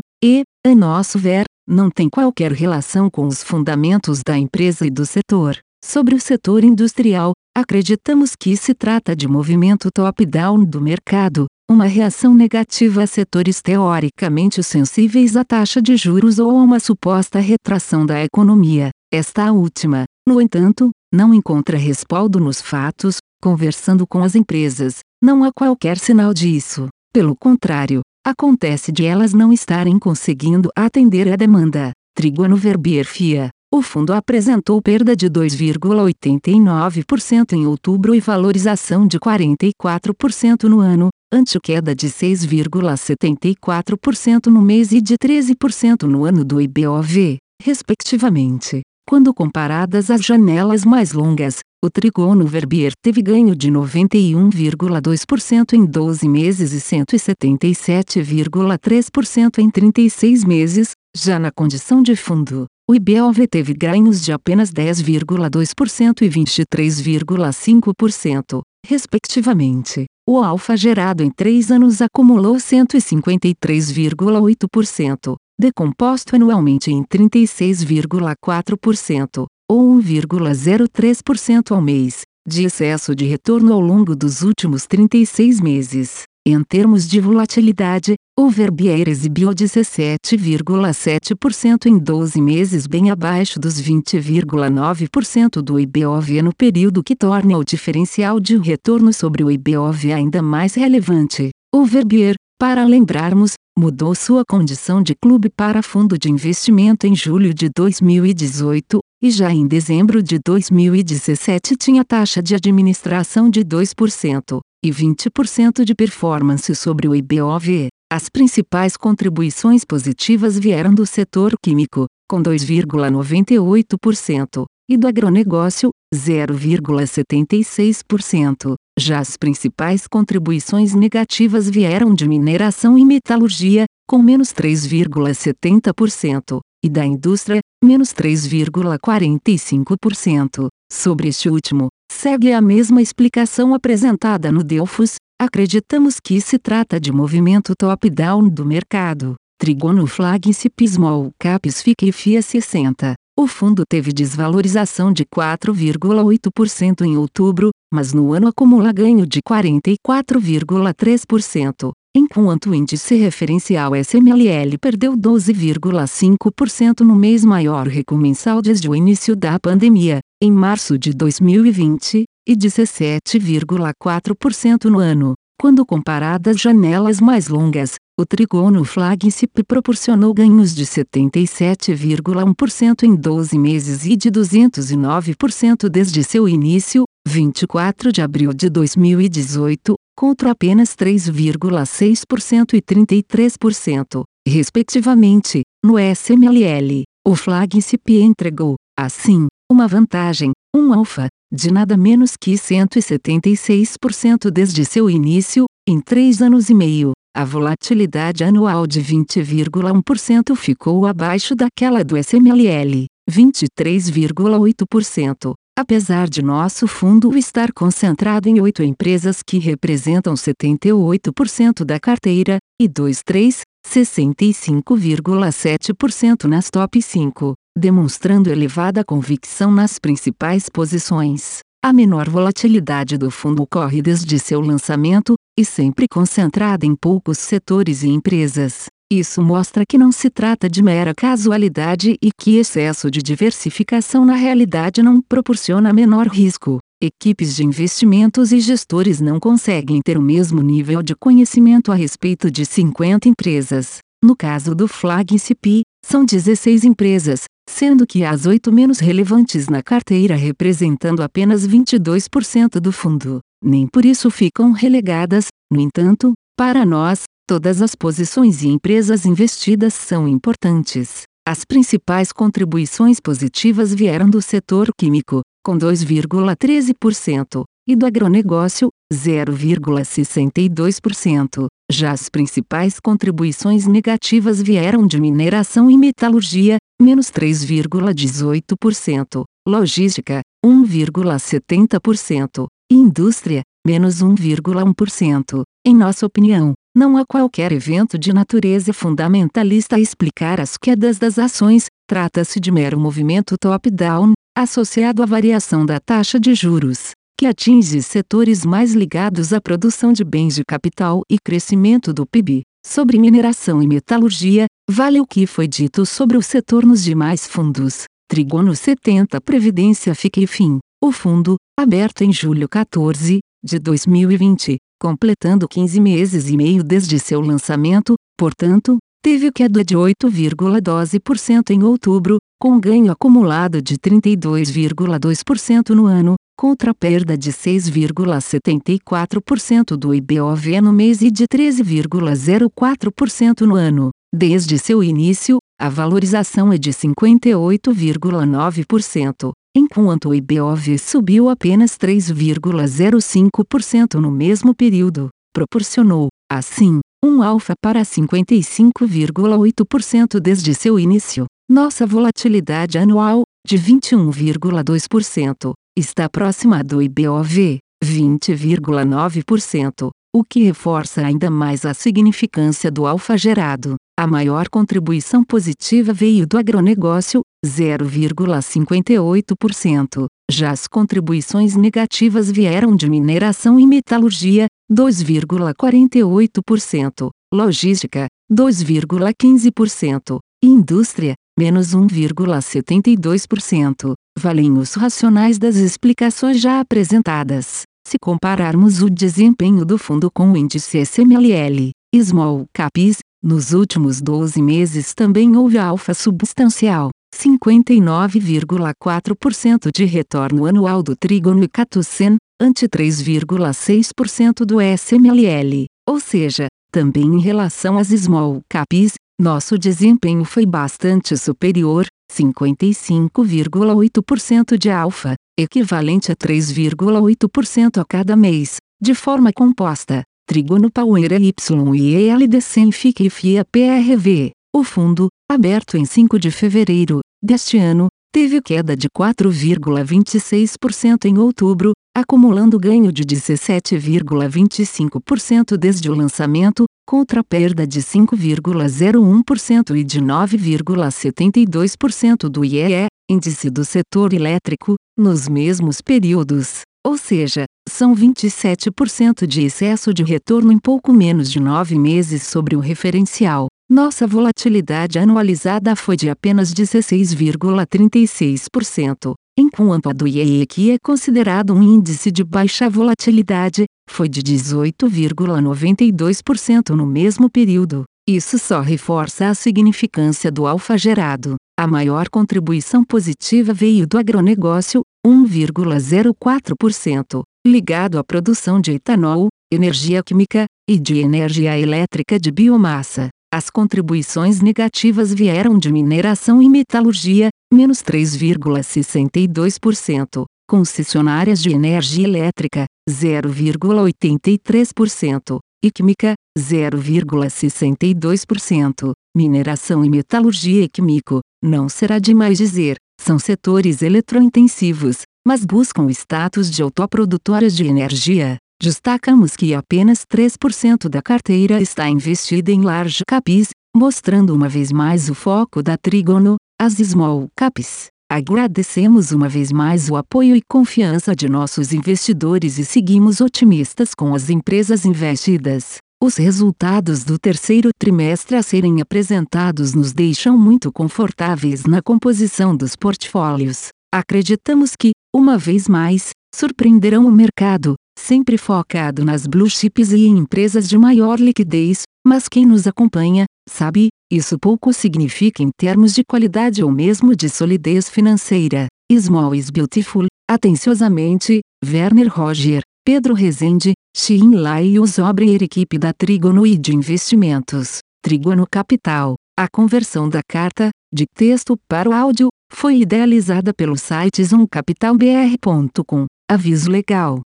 e, a nosso ver, não tem qualquer relação com os fundamentos da empresa e do setor. Sobre o setor industrial, acreditamos que se trata de movimento top-down do mercado, uma reação negativa a setores teoricamente sensíveis à taxa de juros ou a uma suposta retração da economia. Esta última, no entanto, não encontra respaldo nos fatos, conversando com as empresas, não há qualquer sinal disso. Pelo contrário, acontece de elas não estarem conseguindo atender a demanda. Triguano Verbier FIA, o fundo apresentou perda de 2,89% em outubro e valorização de 44% no ano, ante queda de 6,74% no mês e de 13% no ano do IBOV, respectivamente. Quando comparadas às janelas mais longas, o trigono Verbier teve ganho de 91,2% em 12 meses e 177,3% em 36 meses, já na condição de fundo. O IBOV teve ganhos de apenas 10,2% e 23,5%, respectivamente. O alfa gerado em três anos acumulou 153,8%, decomposto anualmente em 36,4%, ou 1,03% ao mês, de excesso de retorno ao longo dos últimos 36 meses. Em termos de volatilidade, o Verbier exibiu 17,7% em 12 meses bem abaixo dos 20,9% do IBOV no período que torna o diferencial de retorno sobre o IBOV ainda mais relevante. O Verbier, para lembrarmos, mudou sua condição de clube para fundo de investimento em julho de 2018, e já em dezembro de 2017 tinha taxa de administração de 2% e 20% de performance sobre o IBOV. As principais contribuições positivas vieram do setor químico, com 2,98%, e do agronegócio, 0,76%. Já as principais contribuições negativas vieram de mineração e metalurgia, com menos 3,70%, e da indústria, menos 3,45%. Sobre este último, segue a mesma explicação apresentada no Delfos, acreditamos que se trata de movimento top-down do mercado. Trigono Flagship Small Caps FIC e FIA 60. O fundo teve desvalorização de 4,8% em outubro, mas no ano acumula ganho de 44,3% enquanto o índice referencial SMLL perdeu 12,5% no mês maior recomensal desde o início da pandemia, em março de 2020, e 17,4% no ano. Quando comparadas janelas mais longas, o trigono flagship proporcionou ganhos de 77,1% em 12 meses e de 209% desde seu início, 24 de abril de 2018, contra apenas 3,6% e 33%, respectivamente, no SMLL. O flagship entregou, assim, uma vantagem, um alfa, de nada menos que 176% desde seu início, em três anos e meio. A volatilidade anual de 20,1% ficou abaixo daquela do SMLL, 23,8%. Apesar de nosso fundo estar concentrado em oito empresas que representam 78% da carteira, e 23, 65,7% nas top 5, demonstrando elevada convicção nas principais posições. A menor volatilidade do fundo ocorre desde seu lançamento, e sempre concentrada em poucos setores e empresas. Isso mostra que não se trata de mera casualidade e que excesso de diversificação na realidade não proporciona menor risco. Equipes de investimentos e gestores não conseguem ter o mesmo nível de conhecimento a respeito de 50 empresas. No caso do flagship, são 16 empresas, sendo que as oito menos relevantes na carteira representando apenas 22% do fundo. Nem por isso ficam relegadas, no entanto, para nós, todas as posições e empresas investidas são importantes. As principais contribuições positivas vieram do setor químico, com 2,13%, e do agronegócio, 0,62%. Já as principais contribuições negativas vieram de mineração e metalurgia, menos 3,18%, logística, 1,70%, e indústria, menos 1,1%. Em nossa opinião, não há qualquer evento de natureza fundamentalista a explicar as quedas das ações, trata-se de mero movimento top-down, associado à variação da taxa de juros que atinge setores mais ligados à produção de bens de capital e crescimento do PIB. Sobre mineração e metalurgia, vale o que foi dito sobre o setor nos demais fundos. Trigono 70 Previdência Fica e Fim. O fundo, aberto em julho 14, de 2020, completando 15 meses e meio desde seu lançamento, portanto, teve queda de 8,12% em outubro, com ganho acumulado de 32,2% no ano, contra perda de 6,74% do IBOV no mês e de 13,04% no ano. Desde seu início, a valorização é de 58,9%, enquanto o IBOV subiu apenas 3,05% no mesmo período. Proporcionou, assim, um alfa para 55,8% desde seu início. Nossa volatilidade anual, de 21,2%, está próxima do IBOV, 20,9%, o que reforça ainda mais a significância do alfa gerado. A maior contribuição positiva veio do agronegócio, 0,58%. Já as contribuições negativas vieram de mineração e metalurgia, 2,48%, logística, 2,15%, e indústria, menos 1,72%, valem os racionais das explicações já apresentadas. Se compararmos o desempenho do fundo com o índice SMLL, Small Caps, nos últimos 12 meses também houve alfa substancial, 59,4% de retorno anual do Trigono e Catucen, ante 3,6% do SMLL, ou seja, também em relação às Small Caps, nosso desempenho foi bastante superior, 55,8% de alfa, equivalente a 3,8% a cada mês, de forma composta. Trigono Power Y e ELDC FIC e FIA PRV. O fundo, aberto em 5 de fevereiro deste ano, teve queda de 4,26% em outubro, acumulando ganho de 17,25% desde o lançamento, contra perda de 5,01% e de 9,72% do IEE, índice do setor elétrico, nos mesmos períodos. Ou seja, são 27% de excesso de retorno em pouco menos de nove meses sobre o referencial. Nossa volatilidade anualizada foi de apenas 16,36%, enquanto a do IEE, que é considerado um índice de baixa volatilidade, foi de 18,92% no mesmo período. Isso só reforça a significância do alfa gerado. A maior contribuição positiva veio do agronegócio, 1,04%, ligado à produção de etanol, energia química e de energia elétrica de biomassa. As contribuições negativas vieram de mineração e metalurgia, menos 3,62%, concessionárias de energia elétrica, 0,83%, e química, 0,62%. Mineração e metalurgia e químico, não será demais dizer, são setores eletrointensivos, mas buscam status de autoprodutoras de energia. Destacamos que apenas 3% da carteira está investida em large caps, mostrando uma vez mais o foco da Trigono, as small caps. Agradecemos uma vez mais o apoio e confiança de nossos investidores e seguimos otimistas com as empresas investidas. Os resultados do terceiro trimestre a serem apresentados nos deixam muito confortáveis na composição dos portfólios. Acreditamos que, uma vez mais, surpreenderão o mercado, sempre focado nas blue chips e em empresas de maior liquidez, mas quem nos acompanha, sabe, isso pouco significa em termos de qualidade ou mesmo de solidez financeira. Small is beautiful, atenciosamente, Werner Roger, Pedro Rezende, Xin Lai e os Obrer equipe da Trigonoide Investimentos, Trigono Capital. A conversão da carta, de texto para o áudio, foi idealizada pelo site zoomcapitalbr.com. Aviso legal.